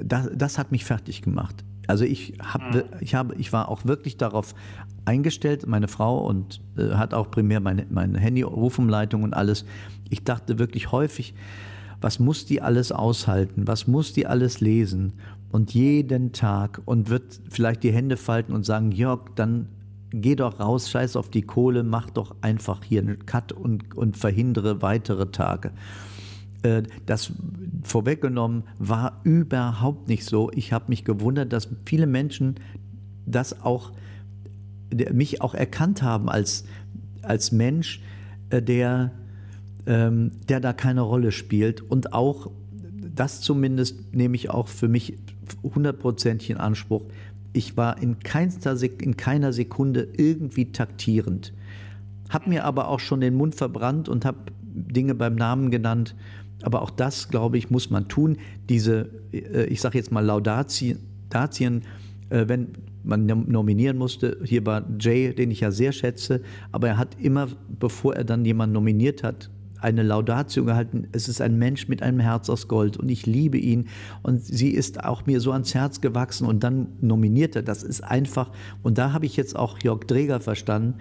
das, das hat mich fertig gemacht. Also ich habe, mhm. ich habe, ich war auch wirklich darauf eingestellt, meine Frau und äh, hat auch primär meine, meine Handy-Rufumleitung und alles. Ich dachte wirklich häufig, was muss die alles aushalten? Was muss die alles lesen? Und jeden Tag und wird vielleicht die Hände falten und sagen, Jörg, dann geh doch raus, scheiß auf die Kohle, mach doch einfach hier einen Cut und, und verhindere weitere Tage. Äh, das vorweggenommen war überhaupt nicht so. Ich habe mich gewundert, dass viele Menschen das auch, mich auch erkannt haben als, als Mensch, äh, der, ähm, der da keine Rolle spielt. Und auch, das zumindest nehme ich auch für mich hundertprozentig in Anspruch. Ich war in, keinster, in keiner Sekunde irgendwie taktierend. Habe mir aber auch schon den Mund verbrannt und habe Dinge beim Namen genannt, aber auch das, glaube ich, muss man tun. Diese, äh, ich sage jetzt mal Laudatien, äh, wenn man nominieren musste, hier war Jay, den ich ja sehr schätze, aber er hat immer, bevor er dann jemanden nominiert hat, eine Laudatio gehalten. Es ist ein Mensch mit einem Herz aus Gold und ich liebe ihn und sie ist auch mir so ans Herz gewachsen und dann nominiert er. Das ist einfach und da habe ich jetzt auch Jörg Dreger verstanden,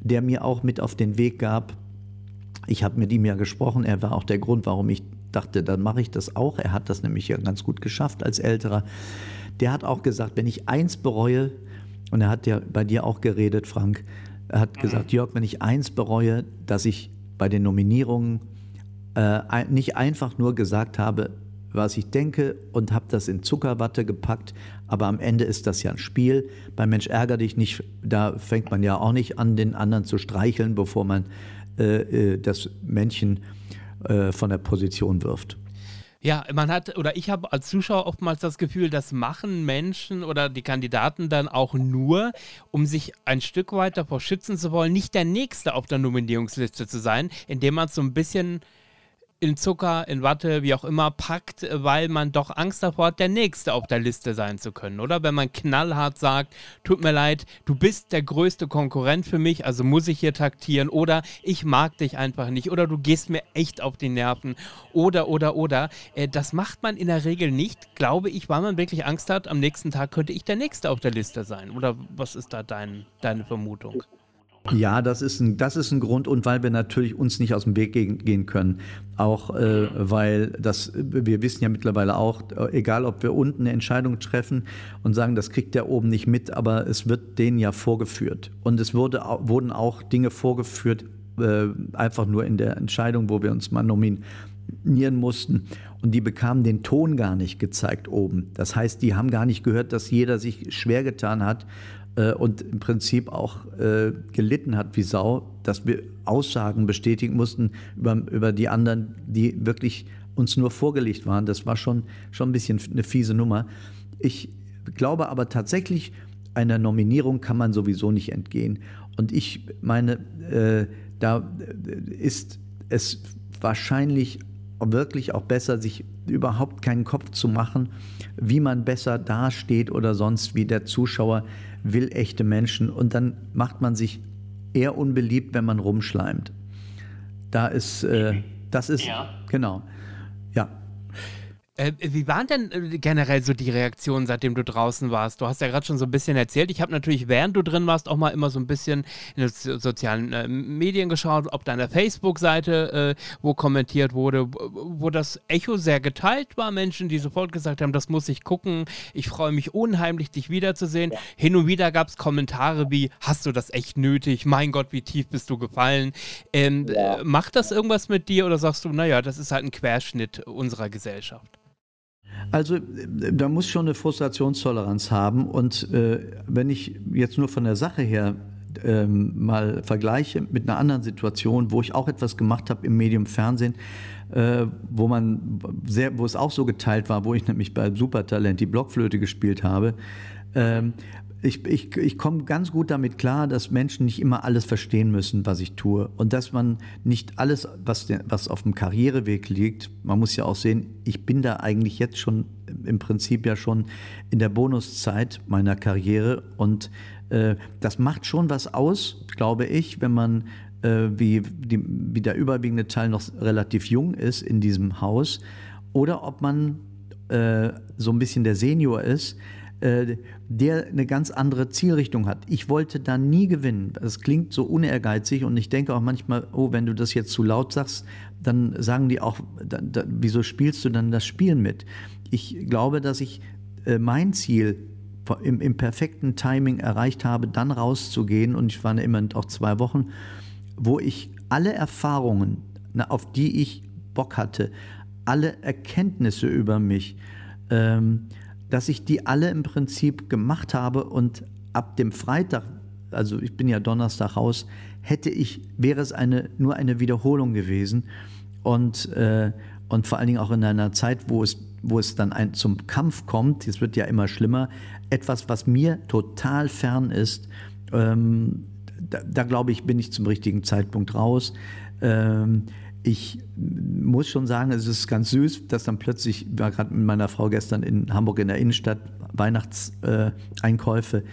der mir auch mit auf den Weg gab, ich habe mit ihm ja gesprochen, er war auch der Grund, warum ich dachte, dann mache ich das auch. Er hat das nämlich ja ganz gut geschafft als Älterer. Der hat auch gesagt, wenn ich eins bereue, und er hat ja bei dir auch geredet, Frank, er hat gesagt, mhm. Jörg, wenn ich eins bereue, dass ich bei den Nominierungen äh, nicht einfach nur gesagt habe, was ich denke und habe das in Zuckerwatte gepackt, aber am Ende ist das ja ein Spiel. Beim Mensch ärger dich nicht, da fängt man ja auch nicht an, den anderen zu streicheln, bevor man äh, äh, das Männchen äh, von der Position wirft. Ja, man hat, oder ich habe als Zuschauer oftmals das Gefühl, das machen Menschen oder die Kandidaten dann auch nur, um sich ein Stück weit davor schützen zu wollen, nicht der Nächste auf der Nominierungsliste zu sein, indem man so ein bisschen in Zucker, in Watte, wie auch immer, packt, weil man doch Angst davor hat, der Nächste auf der Liste sein zu können, oder? Wenn man knallhart sagt, tut mir leid, du bist der größte Konkurrent für mich, also muss ich hier taktieren, oder ich mag dich einfach nicht, oder du gehst mir echt auf die Nerven, oder, oder, oder. Äh, das macht man in der Regel nicht, glaube ich, weil man wirklich Angst hat, am nächsten Tag könnte ich der Nächste auf der Liste sein. Oder was ist da dein, deine Vermutung? Ja, das ist, ein, das ist ein Grund und weil wir natürlich uns nicht aus dem Weg gehen, können. Auch äh, weil das, wir wissen ja mittlerweile auch, äh, egal ob wir unten eine Entscheidung treffen und sagen, das kriegt der oben nicht mit, aber es wird denen ja vorgeführt. Und es wurde, wurden auch Dinge vorgeführt, äh, einfach nur in der Entscheidung, wo wir uns mal nominieren mussten. Und die bekamen den Ton gar nicht gezeigt oben. Das heißt, die haben gar nicht gehört, dass jeder sich schwer getan hat äh, und im Prinzip auch äh, gelitten hat wie Sau, dass wir Aussagen bestätigen mussten über, über die anderen, die wirklich uns nur vorgelegt waren. Das war schon, schon ein bisschen eine fiese Nummer. Ich glaube aber tatsächlich, einer Nominierung kann man sowieso nicht entgehen. Und ich meine, äh, da ist es wahrscheinlich wirklich auch besser, sich überhaupt keinen Kopf zu machen, wie man besser dasteht oder sonst wie der Zuschauer will echte Menschen und dann macht man sich eher unbeliebt, wenn man rumschleimt. Da ist, äh, das ist, ja. genau, ja. Äh, wie waren denn äh, generell so die Reaktionen, seitdem du draußen warst? Du hast ja gerade schon so ein bisschen erzählt. Ich habe natürlich, während du drin warst, auch mal immer so ein bisschen in den sozialen äh, Medien geschaut, ob deiner Facebook-Seite, äh, wo kommentiert wurde, wo das Echo sehr geteilt war. Menschen, die sofort gesagt haben, das muss ich gucken. Ich freue mich unheimlich, dich wiederzusehen. Ja. Hin und wieder gab es Kommentare wie, hast du das echt nötig? Mein Gott, wie tief bist du gefallen? Ähm, ja. Macht das irgendwas mit dir oder sagst du, naja, das ist halt ein Querschnitt unserer Gesellschaft? Also da muss schon eine Frustrationstoleranz haben. Und äh, wenn ich jetzt nur von der Sache her ähm, mal vergleiche mit einer anderen Situation, wo ich auch etwas gemacht habe im Medium Fernsehen, äh, wo man sehr, wo es auch so geteilt war, wo ich nämlich bei Supertalent die Blockflöte gespielt habe, ähm, ich, ich, ich komme ganz gut damit klar, dass Menschen nicht immer alles verstehen müssen, was ich tue. Und dass man nicht alles, was, was auf dem Karriereweg liegt, man muss ja auch sehen, ich bin da eigentlich jetzt schon im Prinzip ja schon in der Bonuszeit meiner Karriere. Und äh, das macht schon was aus, glaube ich, wenn man äh, wie, die, wie der überwiegende Teil noch relativ jung ist in diesem Haus. Oder ob man äh, so ein bisschen der Senior ist der eine ganz andere Zielrichtung hat. Ich wollte da nie gewinnen. Das klingt so unehrgeizig und ich denke auch manchmal, oh, wenn du das jetzt zu laut sagst, dann sagen die auch, da, da, wieso spielst du dann das Spiel mit? Ich glaube, dass ich äh, mein Ziel im, im, perfekten Timing erreicht habe, dann rauszugehen und ich war immer auch zwei Wochen, wo ich alle Erfahrungen, auf die ich Bock hatte, alle Erkenntnisse über mich, ähm, dass ich die alle im Prinzip gemacht habe und ab dem Freitag, also ich bin ja Donnerstag raus, hätte ich, wäre es eine, nur eine Wiederholung gewesen und, äh, und vor allen Dingen auch in einer Zeit, wo es, wo es dann ein, zum Kampf kommt, es wird ja immer schlimmer, etwas, was mir total fern ist, ähm, da, da glaube ich, bin ich zum richtigen Zeitpunkt raus. Ähm, ich muss schon sagen, es ist ganz süß, dass dann plötzlich, ich war gerade mit meiner Frau gestern in Hamburg in der Innenstadt, Weihnachtseinkäufe,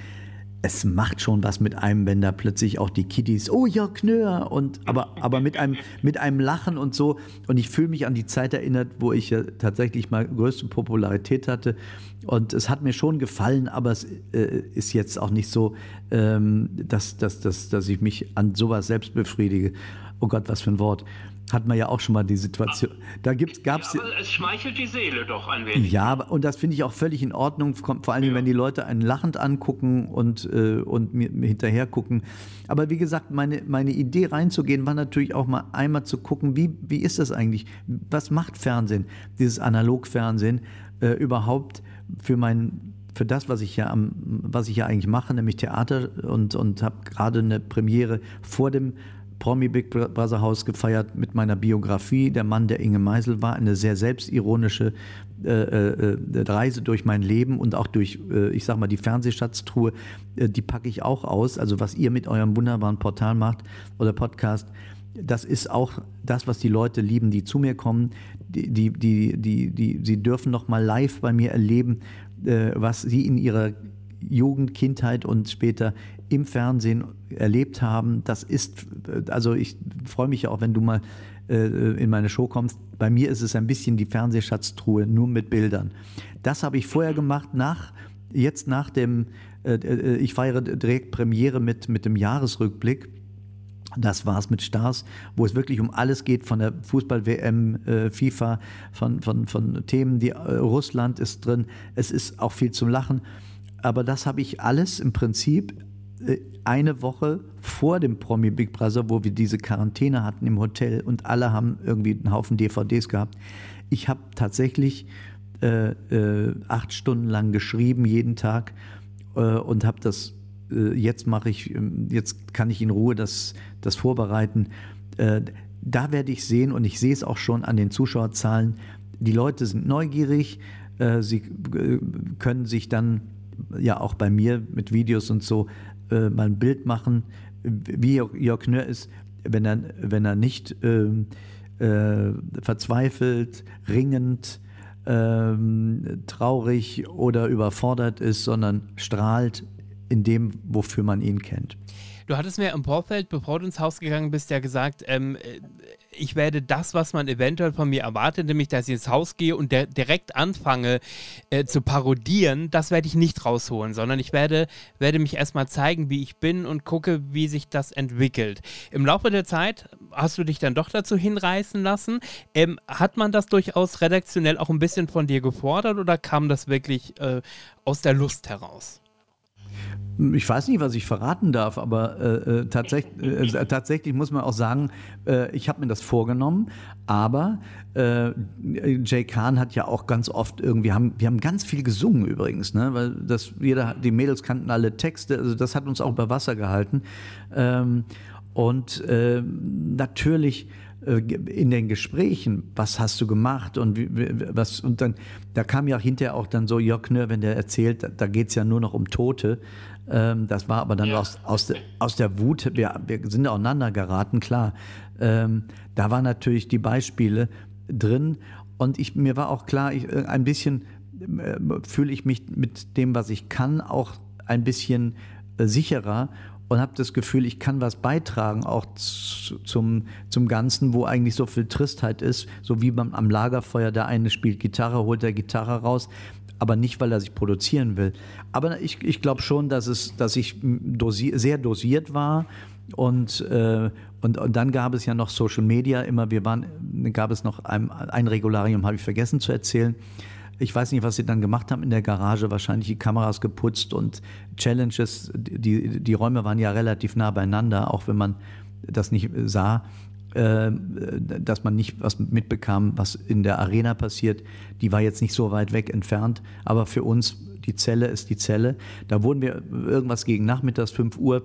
es macht schon was mit einem, wenn da plötzlich auch die Kiddies, oh ja, Knör, und aber, aber mit, einem, mit einem Lachen und so. Und ich fühle mich an die Zeit erinnert, wo ich ja tatsächlich mal größte Popularität hatte. Und es hat mir schon gefallen, aber es äh, ist jetzt auch nicht so, ähm, dass, dass, dass, dass ich mich an sowas selbst befriedige. Oh Gott, was für ein Wort hat man ja auch schon mal die Situation. Da gibt's, gab's. Ja, aber es schmeichelt die Seele doch ein wenig. Ja, und das finde ich auch völlig in Ordnung, vor allem, ja. wenn die Leute einen lachend angucken und, äh, und mir, mir hinterher gucken. Aber wie gesagt, meine, meine Idee reinzugehen war natürlich auch mal einmal zu gucken, wie, wie ist das eigentlich? Was macht Fernsehen, dieses Analogfernsehen, äh, überhaupt für mein für das, was ich ja am, was ich ja eigentlich mache, nämlich Theater und, und habe gerade eine Premiere vor dem Promi Big Brother Haus gefeiert mit meiner Biografie. Der Mann, der Inge Meisel war, eine sehr selbstironische äh, äh, Reise durch mein Leben und auch durch, äh, ich sag mal, die Fernsehschatztruhe, äh, die packe ich auch aus. Also was ihr mit eurem wunderbaren Portal macht oder Podcast, das ist auch das, was die Leute lieben, die zu mir kommen. Die, die, die, die, die, sie dürfen noch mal live bei mir erleben, äh, was sie in ihrer Jugend, Kindheit und später im Fernsehen erlebt haben. Das ist, also ich freue mich ja auch, wenn du mal äh, in meine Show kommst. Bei mir ist es ein bisschen die Fernsehschatztruhe, nur mit Bildern. Das habe ich vorher gemacht, nach, jetzt nach dem, äh, äh ich feiere direkt Premiere mit, mit dem Jahresrückblick Das war's mit Stars, wo es wirklich um alles geht, von der Fußball-WM, äh, FIFA, von, von, von Themen, die äh, Russland ist drin. Es ist auch viel zum Lachen. Aber das habe ich alles im Prinzip äh, eine Woche vor dem Promi Big Brother, wo wir diese Quarantäne hatten im Hotel und alle haben irgendwie einen Haufen DVDs gehabt. Ich habe tatsächlich äh, äh, acht Stunden lang geschrieben, jeden Tag äh, und habe das äh, jetzt mache ich, ähm, jetzt kann ich in Ruhe das, das vorbereiten. Äh, da werde ich sehen und ich sehe es auch schon an den Zuschauerzahlen. Die Leute sind neugierig, äh, sie können sich dann ja auch bei mir mit Videos und so mal ein Bild machen, wie Jörg Nör ist, wenn er, wenn er nicht ähm, äh, verzweifelt, ringend, ähm, traurig oder überfordert ist, sondern strahlt in dem, wofür man ihn kennt. Du hattest mir im Vorfeld, bevor du ins Haus gegangen bist, ja gesagt, ähm, äh, ich werde das, was man eventuell von mir erwartet, nämlich dass ich ins Haus gehe und direkt anfange äh, zu parodieren, das werde ich nicht rausholen, sondern ich werde, werde mich erstmal zeigen, wie ich bin und gucke, wie sich das entwickelt. Im Laufe der Zeit hast du dich dann doch dazu hinreißen lassen. Ähm, hat man das durchaus redaktionell auch ein bisschen von dir gefordert oder kam das wirklich äh, aus der Lust heraus? Ich weiß nicht, was ich verraten darf, aber äh, äh tatsächlich, äh, tatsächlich muss man auch sagen, äh, ich habe mir das vorgenommen, aber äh, Jay Kahn hat ja auch ganz oft irgendwie, haben, wir haben ganz viel gesungen übrigens, ne? weil das, jeder, die Mädels kannten alle Texte, also das hat uns auch über Wasser gehalten. Ähm, und äh, natürlich äh, in den Gesprächen, was hast du gemacht und wie, was und dann, da kam ja hinterher auch dann so Jörg Nör, wenn der erzählt, da, geht es ja nur noch um Tote. Ähm, das war aber dann ja. aus, aus, de, aus der Wut, wir, wir sind aufeinander geraten, klar. Ähm, da waren natürlich die Beispiele drin und ich, mir war auch klar, ich, äh, ein bisschen äh, fühle ich mich mit dem, was ich kann, auch ein bisschen äh, sicherer und habe das Gefühl, ich kann was beitragen, auch zum, zum Ganzen, wo eigentlich so viel Tristheit ist, so wie beim, am Lagerfeuer, der eine spielt Gitarre, holt der Gitarre raus, aber nicht, weil er sich produzieren will. Aber ich, ich glaube schon, dass, es, dass ich dosi sehr dosiert war und, äh, und, und dann gab es ja noch Social Media immer, wir waren, gab es noch ein, ein Regularium, habe ich vergessen zu erzählen. Ich weiß nicht, was sie dann gemacht haben in der Garage, wahrscheinlich die Kameras geputzt und Challenges. Die, die Räume waren ja relativ nah beieinander, auch wenn man das nicht sah, äh, dass man nicht was mitbekam, was in der Arena passiert. Die war jetzt nicht so weit weg entfernt, aber für uns, die Zelle ist die Zelle. Da wurden wir irgendwas gegen nachmittags 5 Uhr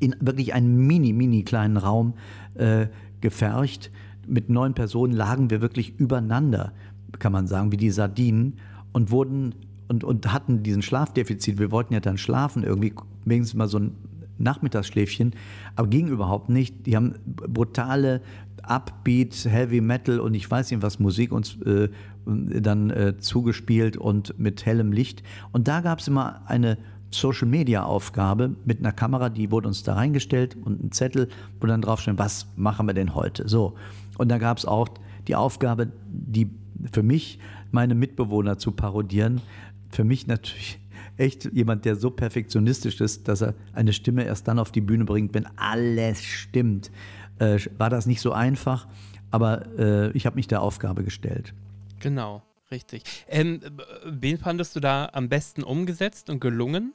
in wirklich einen mini, mini kleinen Raum äh, gefercht. Mit neun Personen lagen wir wirklich übereinander kann man sagen, wie die Sardinen und wurden und, und hatten diesen Schlafdefizit. Wir wollten ja dann schlafen, irgendwie wenigstens mal so ein Nachmittagsschläfchen, aber ging überhaupt nicht. Die haben brutale Upbeat, Heavy Metal und ich weiß nicht was Musik uns äh, dann äh, zugespielt und mit hellem Licht. Und da gab es immer eine Social Media Aufgabe mit einer Kamera, die wurde uns da reingestellt und ein Zettel, wo dann drauf stand, was machen wir denn heute? So. Und da gab es auch die Aufgabe, die für mich, meine Mitbewohner zu parodieren, für mich natürlich echt jemand, der so perfektionistisch ist, dass er eine Stimme erst dann auf die Bühne bringt, wenn alles stimmt. Äh, war das nicht so einfach, aber äh, ich habe mich der Aufgabe gestellt. Genau, richtig. Ähm, wen fandest du da am besten umgesetzt und gelungen?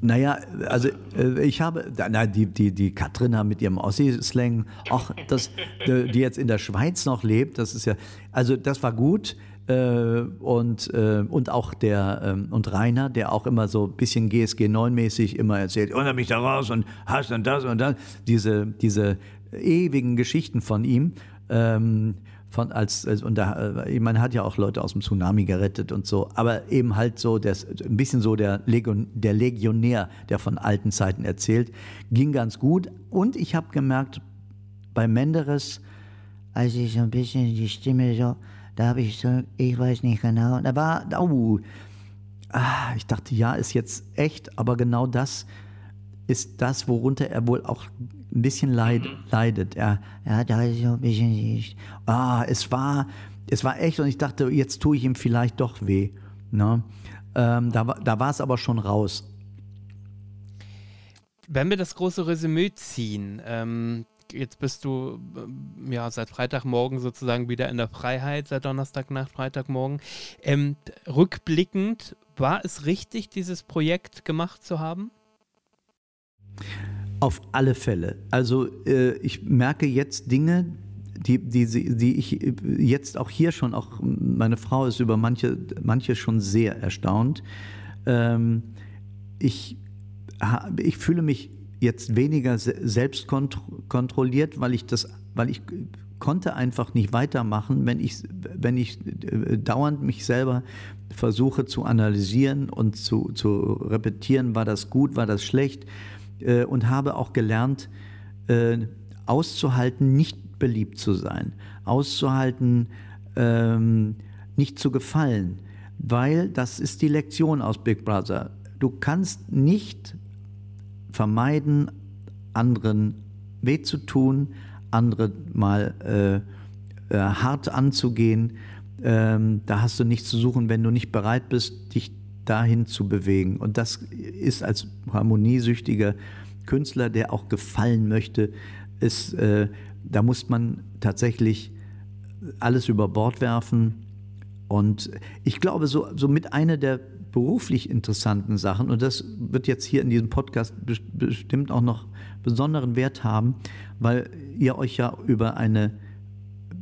Naja, also äh, ich habe, na, die, die, die Katrina mit ihrem Ossi-Slang, auch das, die jetzt in der Schweiz noch lebt, das ist ja, also das war gut. Äh, und, äh, und auch der ähm, und Rainer, der auch immer so ein bisschen GSG 9-mäßig immer erzählt, und mich da raus und hast dann das und das, diese, diese ewigen Geschichten von ihm. Ähm, von als, als und da, äh, man hat ja auch Leute aus dem Tsunami gerettet und so, aber eben halt so das, ein bisschen so der, Legion, der Legionär, der von alten Zeiten erzählt, ging ganz gut. Und ich habe gemerkt, bei Menderes, als ich so ein bisschen die Stimme so, da habe ich so, ich weiß nicht genau, da war, oh, ah, ich dachte, ja, ist jetzt echt, aber genau das ist das, worunter er wohl auch ein bisschen leid, mhm. leidet. Er, er hat halt so ein bisschen, ah, es war, es war echt und ich dachte, jetzt tue ich ihm vielleicht doch weh. Ne? Ähm, da, da war es aber schon raus. wenn wir das große Resümee ziehen, ähm, jetzt bist du ähm, ja seit Freitagmorgen sozusagen wieder in der Freiheit, seit Donnerstagnacht, Freitagmorgen. Ähm, rückblickend, war es richtig, dieses Projekt gemacht zu haben? Auf alle Fälle. Also äh, ich merke jetzt Dinge, die, die, die ich jetzt auch hier schon, auch meine Frau ist über manche, manche schon sehr erstaunt. Ähm, ich, ich fühle mich jetzt weniger selbst kontrolliert, weil ich das, weil ich konnte einfach nicht weitermachen, wenn ich, wenn ich äh, dauernd mich selber versuche zu analysieren und zu, zu repetieren, war das gut, war das schlecht äh, und habe auch gelernt, äh, auszuhalten, nicht beliebt zu sein, auszuhalten, ähm, nicht zu gefallen, weil das ist die Lektion aus Big Brother. Du kannst nicht vermeiden, anderen weh zu tun, andere mal äh, äh, hart anzugehen. Ähm, da hast du nichts zu suchen, wenn du nicht bereit bist, dich dahin zu bewegen. Und das ist als harmoniesüchtiger Künstler, der auch gefallen möchte, ist, äh, da muss man tatsächlich alles über Bord werfen. Und ich glaube, so, so mit einer der beruflich interessanten Sachen, und das wird jetzt hier in diesem Podcast bestimmt auch noch besonderen Wert haben, weil ihr euch ja über eine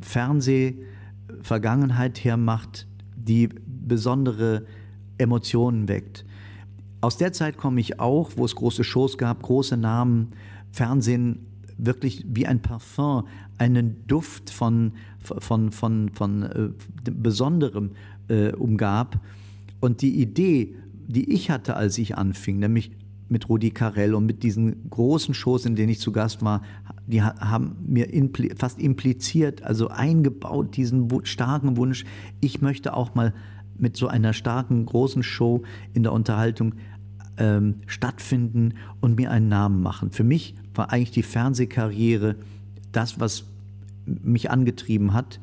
Fernsehvergangenheit hermacht, die besondere Emotionen weckt. Aus der Zeit komme ich auch, wo es große Shows gab, große Namen, Fernsehen wirklich wie ein Parfum, einen Duft von, von, von, von äh, Besonderem äh, umgab. Und die Idee, die ich hatte, als ich anfing, nämlich mit Rudi Carell und mit diesen großen Shows, in denen ich zu Gast war, die haben mir impli fast impliziert, also eingebaut, diesen starken Wunsch, ich möchte auch mal mit so einer starken, großen Show in der Unterhaltung ähm, stattfinden und mir einen Namen machen. Für mich war eigentlich die Fernsehkarriere das, was mich angetrieben hat.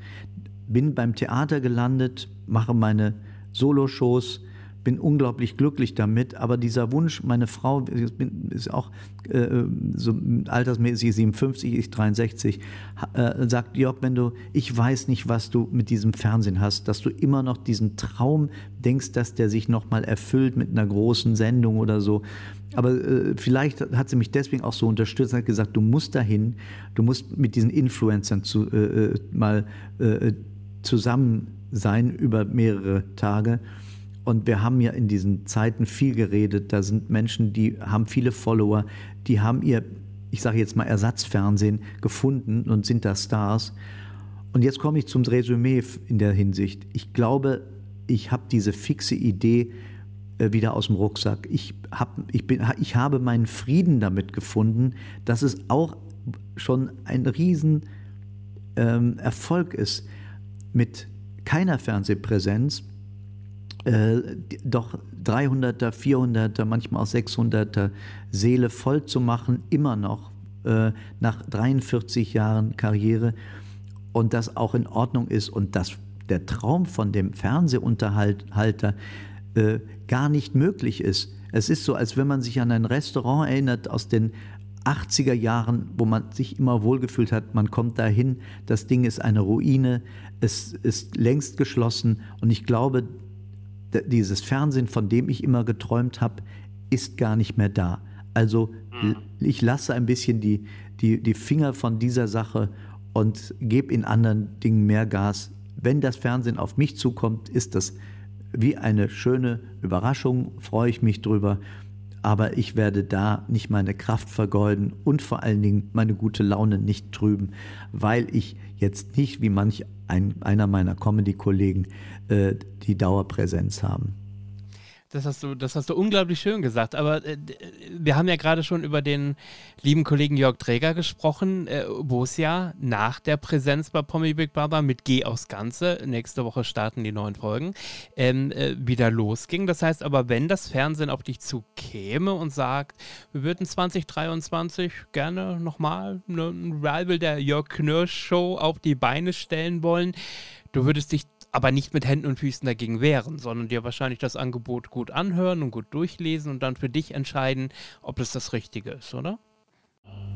Bin beim Theater gelandet, mache meine Soloshows, bin unglaublich glücklich damit, aber dieser Wunsch, meine Frau ist auch äh, so altersmäßig 57, ich 63, äh, sagt Jörg, wenn du, ich weiß nicht, was du mit diesem Fernsehen hast, dass du immer noch diesen Traum denkst, dass der sich nochmal erfüllt mit einer großen Sendung oder so. Aber äh, vielleicht hat sie mich deswegen auch so unterstützt und hat gesagt, du musst dahin, du musst mit diesen Influencern zu, äh, äh mal äh, zusammen sein über mehrere Tage. Und wir haben ja in diesen Zeiten viel geredet. Da sind Menschen, die haben viele Follower, die haben ihr, ich sage jetzt mal, Ersatzfernsehen gefunden und sind da Stars. Und jetzt komme ich zum Resümee in der Hinsicht. Ich glaube, ich habe diese fixe Idee äh, wieder aus dem Rucksack. Ich, hab, ich, bin, ich habe meinen Frieden damit gefunden, dass es auch schon ein Riesen ähm, ist, mit keiner Fernsehpräsenz äh, doch 300er, 400er, manchmal auch 600er Seele voll zu machen, immer noch äh, nach 43 Jahren Karriere und das auch in Ordnung ist und dass der Traum von dem Fernsehunterhalter äh, gar nicht möglich ist. Es ist so, als wenn man sich an ein Restaurant erinnert aus den 80er Jahren, wo man sich immer wohlgefühlt hat, man kommt dahin, das Ding ist eine Ruine, es ist längst geschlossen und ich glaube, dieses Fernsehen, von dem ich immer geträumt habe, ist gar nicht mehr da. Also mhm. ich lasse ein bisschen die, die, die Finger von dieser Sache und gebe in anderen Dingen mehr Gas. Wenn das Fernsehen auf mich zukommt, ist das wie eine schöne Überraschung, freue ich mich drüber aber ich werde da nicht meine Kraft vergeuden und vor allen Dingen meine gute Laune nicht trüben, weil ich jetzt nicht wie manch ein, einer meiner Comedy-Kollegen äh, die Dauerpräsenz haben. Das hast du, das hast du unglaublich schön gesagt. Aber äh, wir haben ja gerade schon über den lieben Kollegen Jörg Träger gesprochen, äh, wo es ja nach der Präsenz bei Pommy Big Brother mit G aufs Ganze, nächste Woche starten die neuen Folgen, ähm, äh, wieder losging. Das heißt aber, wenn das Fernsehen auf dich zukäme und sagt, wir würden 2023 gerne nochmal ein Rival der Jörg Knirsch Show auf die Beine stellen wollen, du würdest dich aber nicht mit Händen und Füßen dagegen wehren, sondern dir wahrscheinlich das Angebot gut anhören und gut durchlesen und dann für dich entscheiden, ob es das Richtige ist, oder?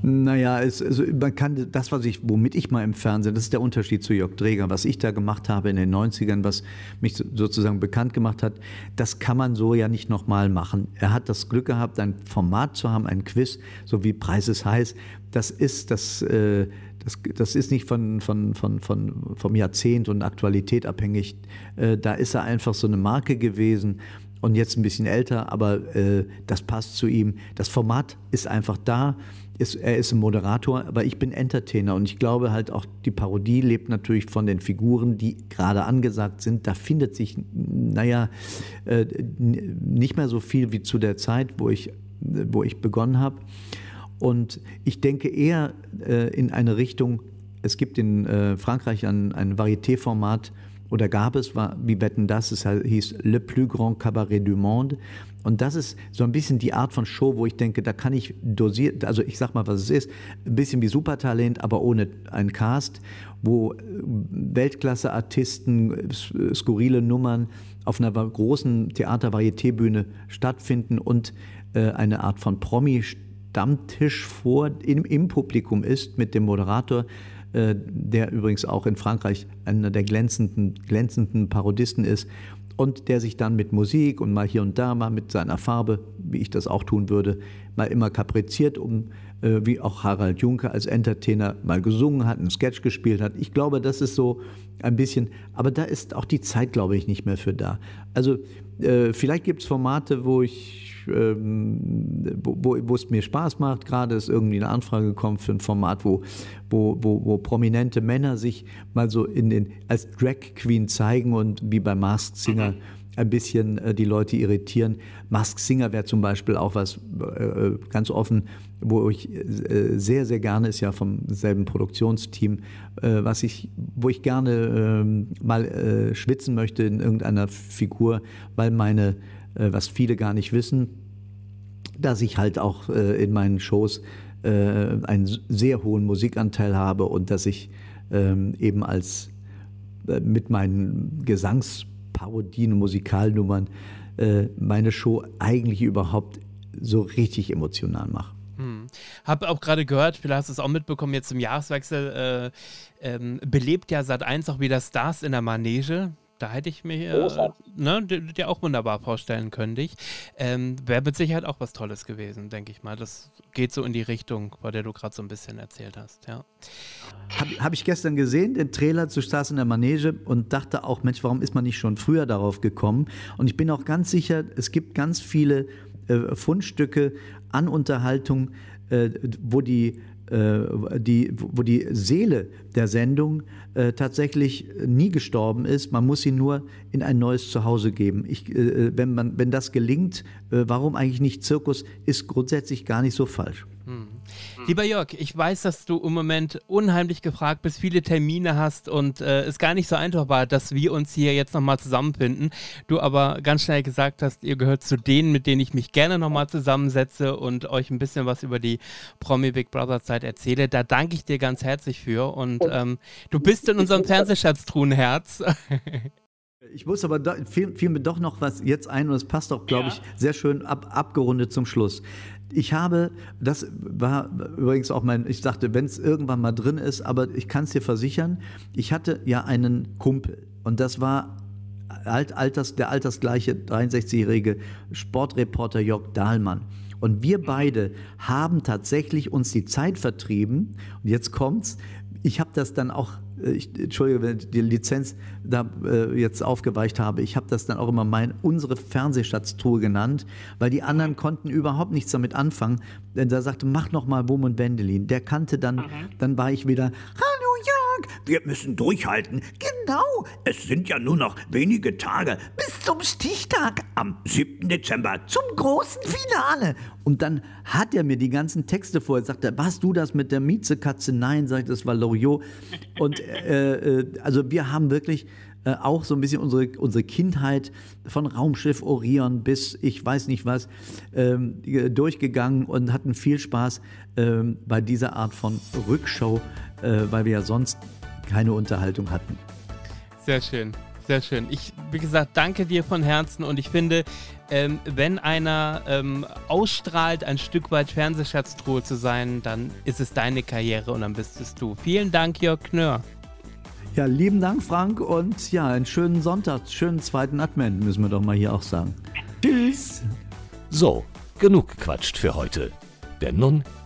Naja, es, also man kann das, was ich, womit ich mal im Fernsehen, das ist der Unterschied zu Jörg Dreger, was ich da gemacht habe in den 90ern, was mich sozusagen bekannt gemacht hat, das kann man so ja nicht nochmal machen. Er hat das Glück gehabt, ein Format zu haben, ein Quiz, so wie Preis ist heiß. Das ist das, äh, das, das ist nicht von, von, von, von, vom Jahrzehnt und Aktualität abhängig. Äh, da ist er einfach so eine Marke gewesen und jetzt ein bisschen älter, aber äh, das passt zu ihm. Das Format ist einfach da er ist ein Moderator, aber ich bin Entertainer und ich glaube halt auch, die Parodie lebt natürlich von den Figuren, die gerade angesagt sind. Da findet sich, naja, äh, nicht mehr so viel wie zu der Zeit, wo ich, wo ich begonnen habe. Und ich denke eher äh, in eine Richtung, es gibt in äh, Frankreich ein, ein Varieté-Format, oder gab es, war, wie wetten das, es hieß Le plus grand cabaret du monde. Und das ist so ein bisschen die Art von Show, wo ich denke, da kann ich dosiert, also ich sag mal, was es ist, ein bisschen wie Supertalent, aber ohne einen Cast, wo äh, Weltklasse-Artisten, skurrile Nummern auf einer großen Theater-Varieté-Bühne stattfinden und äh, eine Art von Promi-Stammtisch vor im, im Publikum ist mit dem Moderator, äh, der übrigens auch in Frankreich einer der glänzenden, glänzenden Parodisten ist und der sich dann mit Musik und mal hier und da mal mit seiner Farbe, wie ich das auch tun würde, mal immer kapriziert, um äh, wie auch Harald Juncker als Entertainer mal gesungen hat, einen Sketch gespielt hat. Ich glaube, das ist so ein bisschen, aber da ist auch die Zeit, glaube ich, nicht mehr für da. Also äh, vielleicht gibt es Formate, wo ich ähm, wo, wo, es mir Spaß macht. Gerade ist irgendwie eine Anfrage gekommen für ein Format, wo, wo, wo, wo prominente Männer sich mal so in den, als Drag Queen zeigen und wie bei Masked Singer mhm. ein bisschen äh, die Leute irritieren. Masked Singer wäre zum Beispiel auch was äh, ganz offen, wo ich äh, sehr, sehr gerne ist ja vom selben Produktionsteam, äh, was ich, wo ich gerne ähm, mal äh, schwitzen möchte in irgendeiner Figur, weil meine was viele gar nicht wissen, dass ich halt auch in meinen Shows einen sehr hohen Musikanteil habe und dass ich ähm, eben als mit meinen Gesangsparodien und Musikalnummern meine Show eigentlich überhaupt so richtig emotional mache. Habe auch gerade gehört, vielleicht hast du es auch mitbekommen, jetzt im Jahreswechsel äh, ähm, belebt ja seit 1 auch wieder Stars in der Manege. Da hätte ich mir äh, ne, dir auch wunderbar vorstellen können, dich. Ähm, Wäre mit Sicherheit auch was Tolles gewesen, denke ich mal. Das geht so in die Richtung, bei der du gerade so ein bisschen erzählt hast, ja. Habe hab ich gestern gesehen, den Trailer zu Stars in der Manege und dachte auch, Mensch, warum ist man nicht schon früher darauf gekommen? Und ich bin auch ganz sicher, es gibt ganz viele äh, Fundstücke an Unterhaltung, äh, wo die äh, die, wo die Seele der Sendung äh, tatsächlich nie gestorben ist. Man muss sie nur in ein neues Zuhause geben. Ich, äh, wenn, man, wenn das gelingt, äh, warum eigentlich nicht Zirkus, ist grundsätzlich gar nicht so falsch. Hm. Lieber Jörg, ich weiß, dass du im Moment unheimlich gefragt bist, viele Termine hast und äh, es gar nicht so einfach war, dass wir uns hier jetzt nochmal zusammenfinden. Du aber ganz schnell gesagt hast, ihr gehört zu denen, mit denen ich mich gerne nochmal zusammensetze und euch ein bisschen was über die Promi Big Brother Zeit erzähle. Da danke ich dir ganz herzlich für und ähm, du bist in unserem Fernsehschatztruhenherz. Ich muss aber, da, fiel, fiel, mir doch noch was jetzt ein und es passt auch, glaube ja. ich, sehr schön ab, abgerundet zum Schluss. Ich habe, das war übrigens auch mein, ich dachte, wenn es irgendwann mal drin ist, aber ich kann es dir versichern, ich hatte ja einen Kumpel und das war alt, alters, der altersgleiche 63-jährige Sportreporter Jörg Dahlmann. Und wir beide haben tatsächlich uns die Zeit vertrieben. Und jetzt kommt's. Ich habe das dann auch äh, ich, Entschuldige, wenn ich die Lizenz da äh, jetzt aufgeweicht habe, ich habe das dann auch immer mein, unsere Fernsehschatztruhe genannt, weil die anderen konnten überhaupt nichts damit anfangen. Denn da sagte, mach noch mal Wum und Wendelin. Der kannte dann, mhm. dann war ich wieder, hallo Jörg, wir müssen durchhalten. Genau, es sind ja nur noch wenige Tage bis zum Stichtag am 7. Dezember zum großen Finale. Und dann hat er mir die ganzen Texte vorher, sagt er, warst du das mit der Miezekatze? Nein, sagt das war Loriot. Und äh, äh, also wir haben wirklich äh, auch so ein bisschen unsere, unsere Kindheit von Raumschiff Orion bis ich weiß nicht was ähm, durchgegangen und hatten viel Spaß ähm, bei dieser Art von Rückshow, äh, weil wir ja sonst keine Unterhaltung hatten. Sehr schön. Sehr schön. Ich, wie gesagt, danke dir von Herzen und ich finde, ähm, wenn einer ähm, ausstrahlt, ein Stück weit Fernsehschatztruhe zu sein, dann ist es deine Karriere und dann bist es du. Vielen Dank, Jörg Knör. Ja, lieben Dank, Frank, und ja, einen schönen Sonntag, schönen zweiten Advent, müssen wir doch mal hier auch sagen. Tschüss. So, genug gequatscht für heute. Denn nun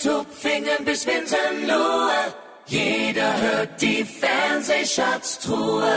Hintertupfingen bis Winsenlohe, jeder hört die Fernsehschatztruhe.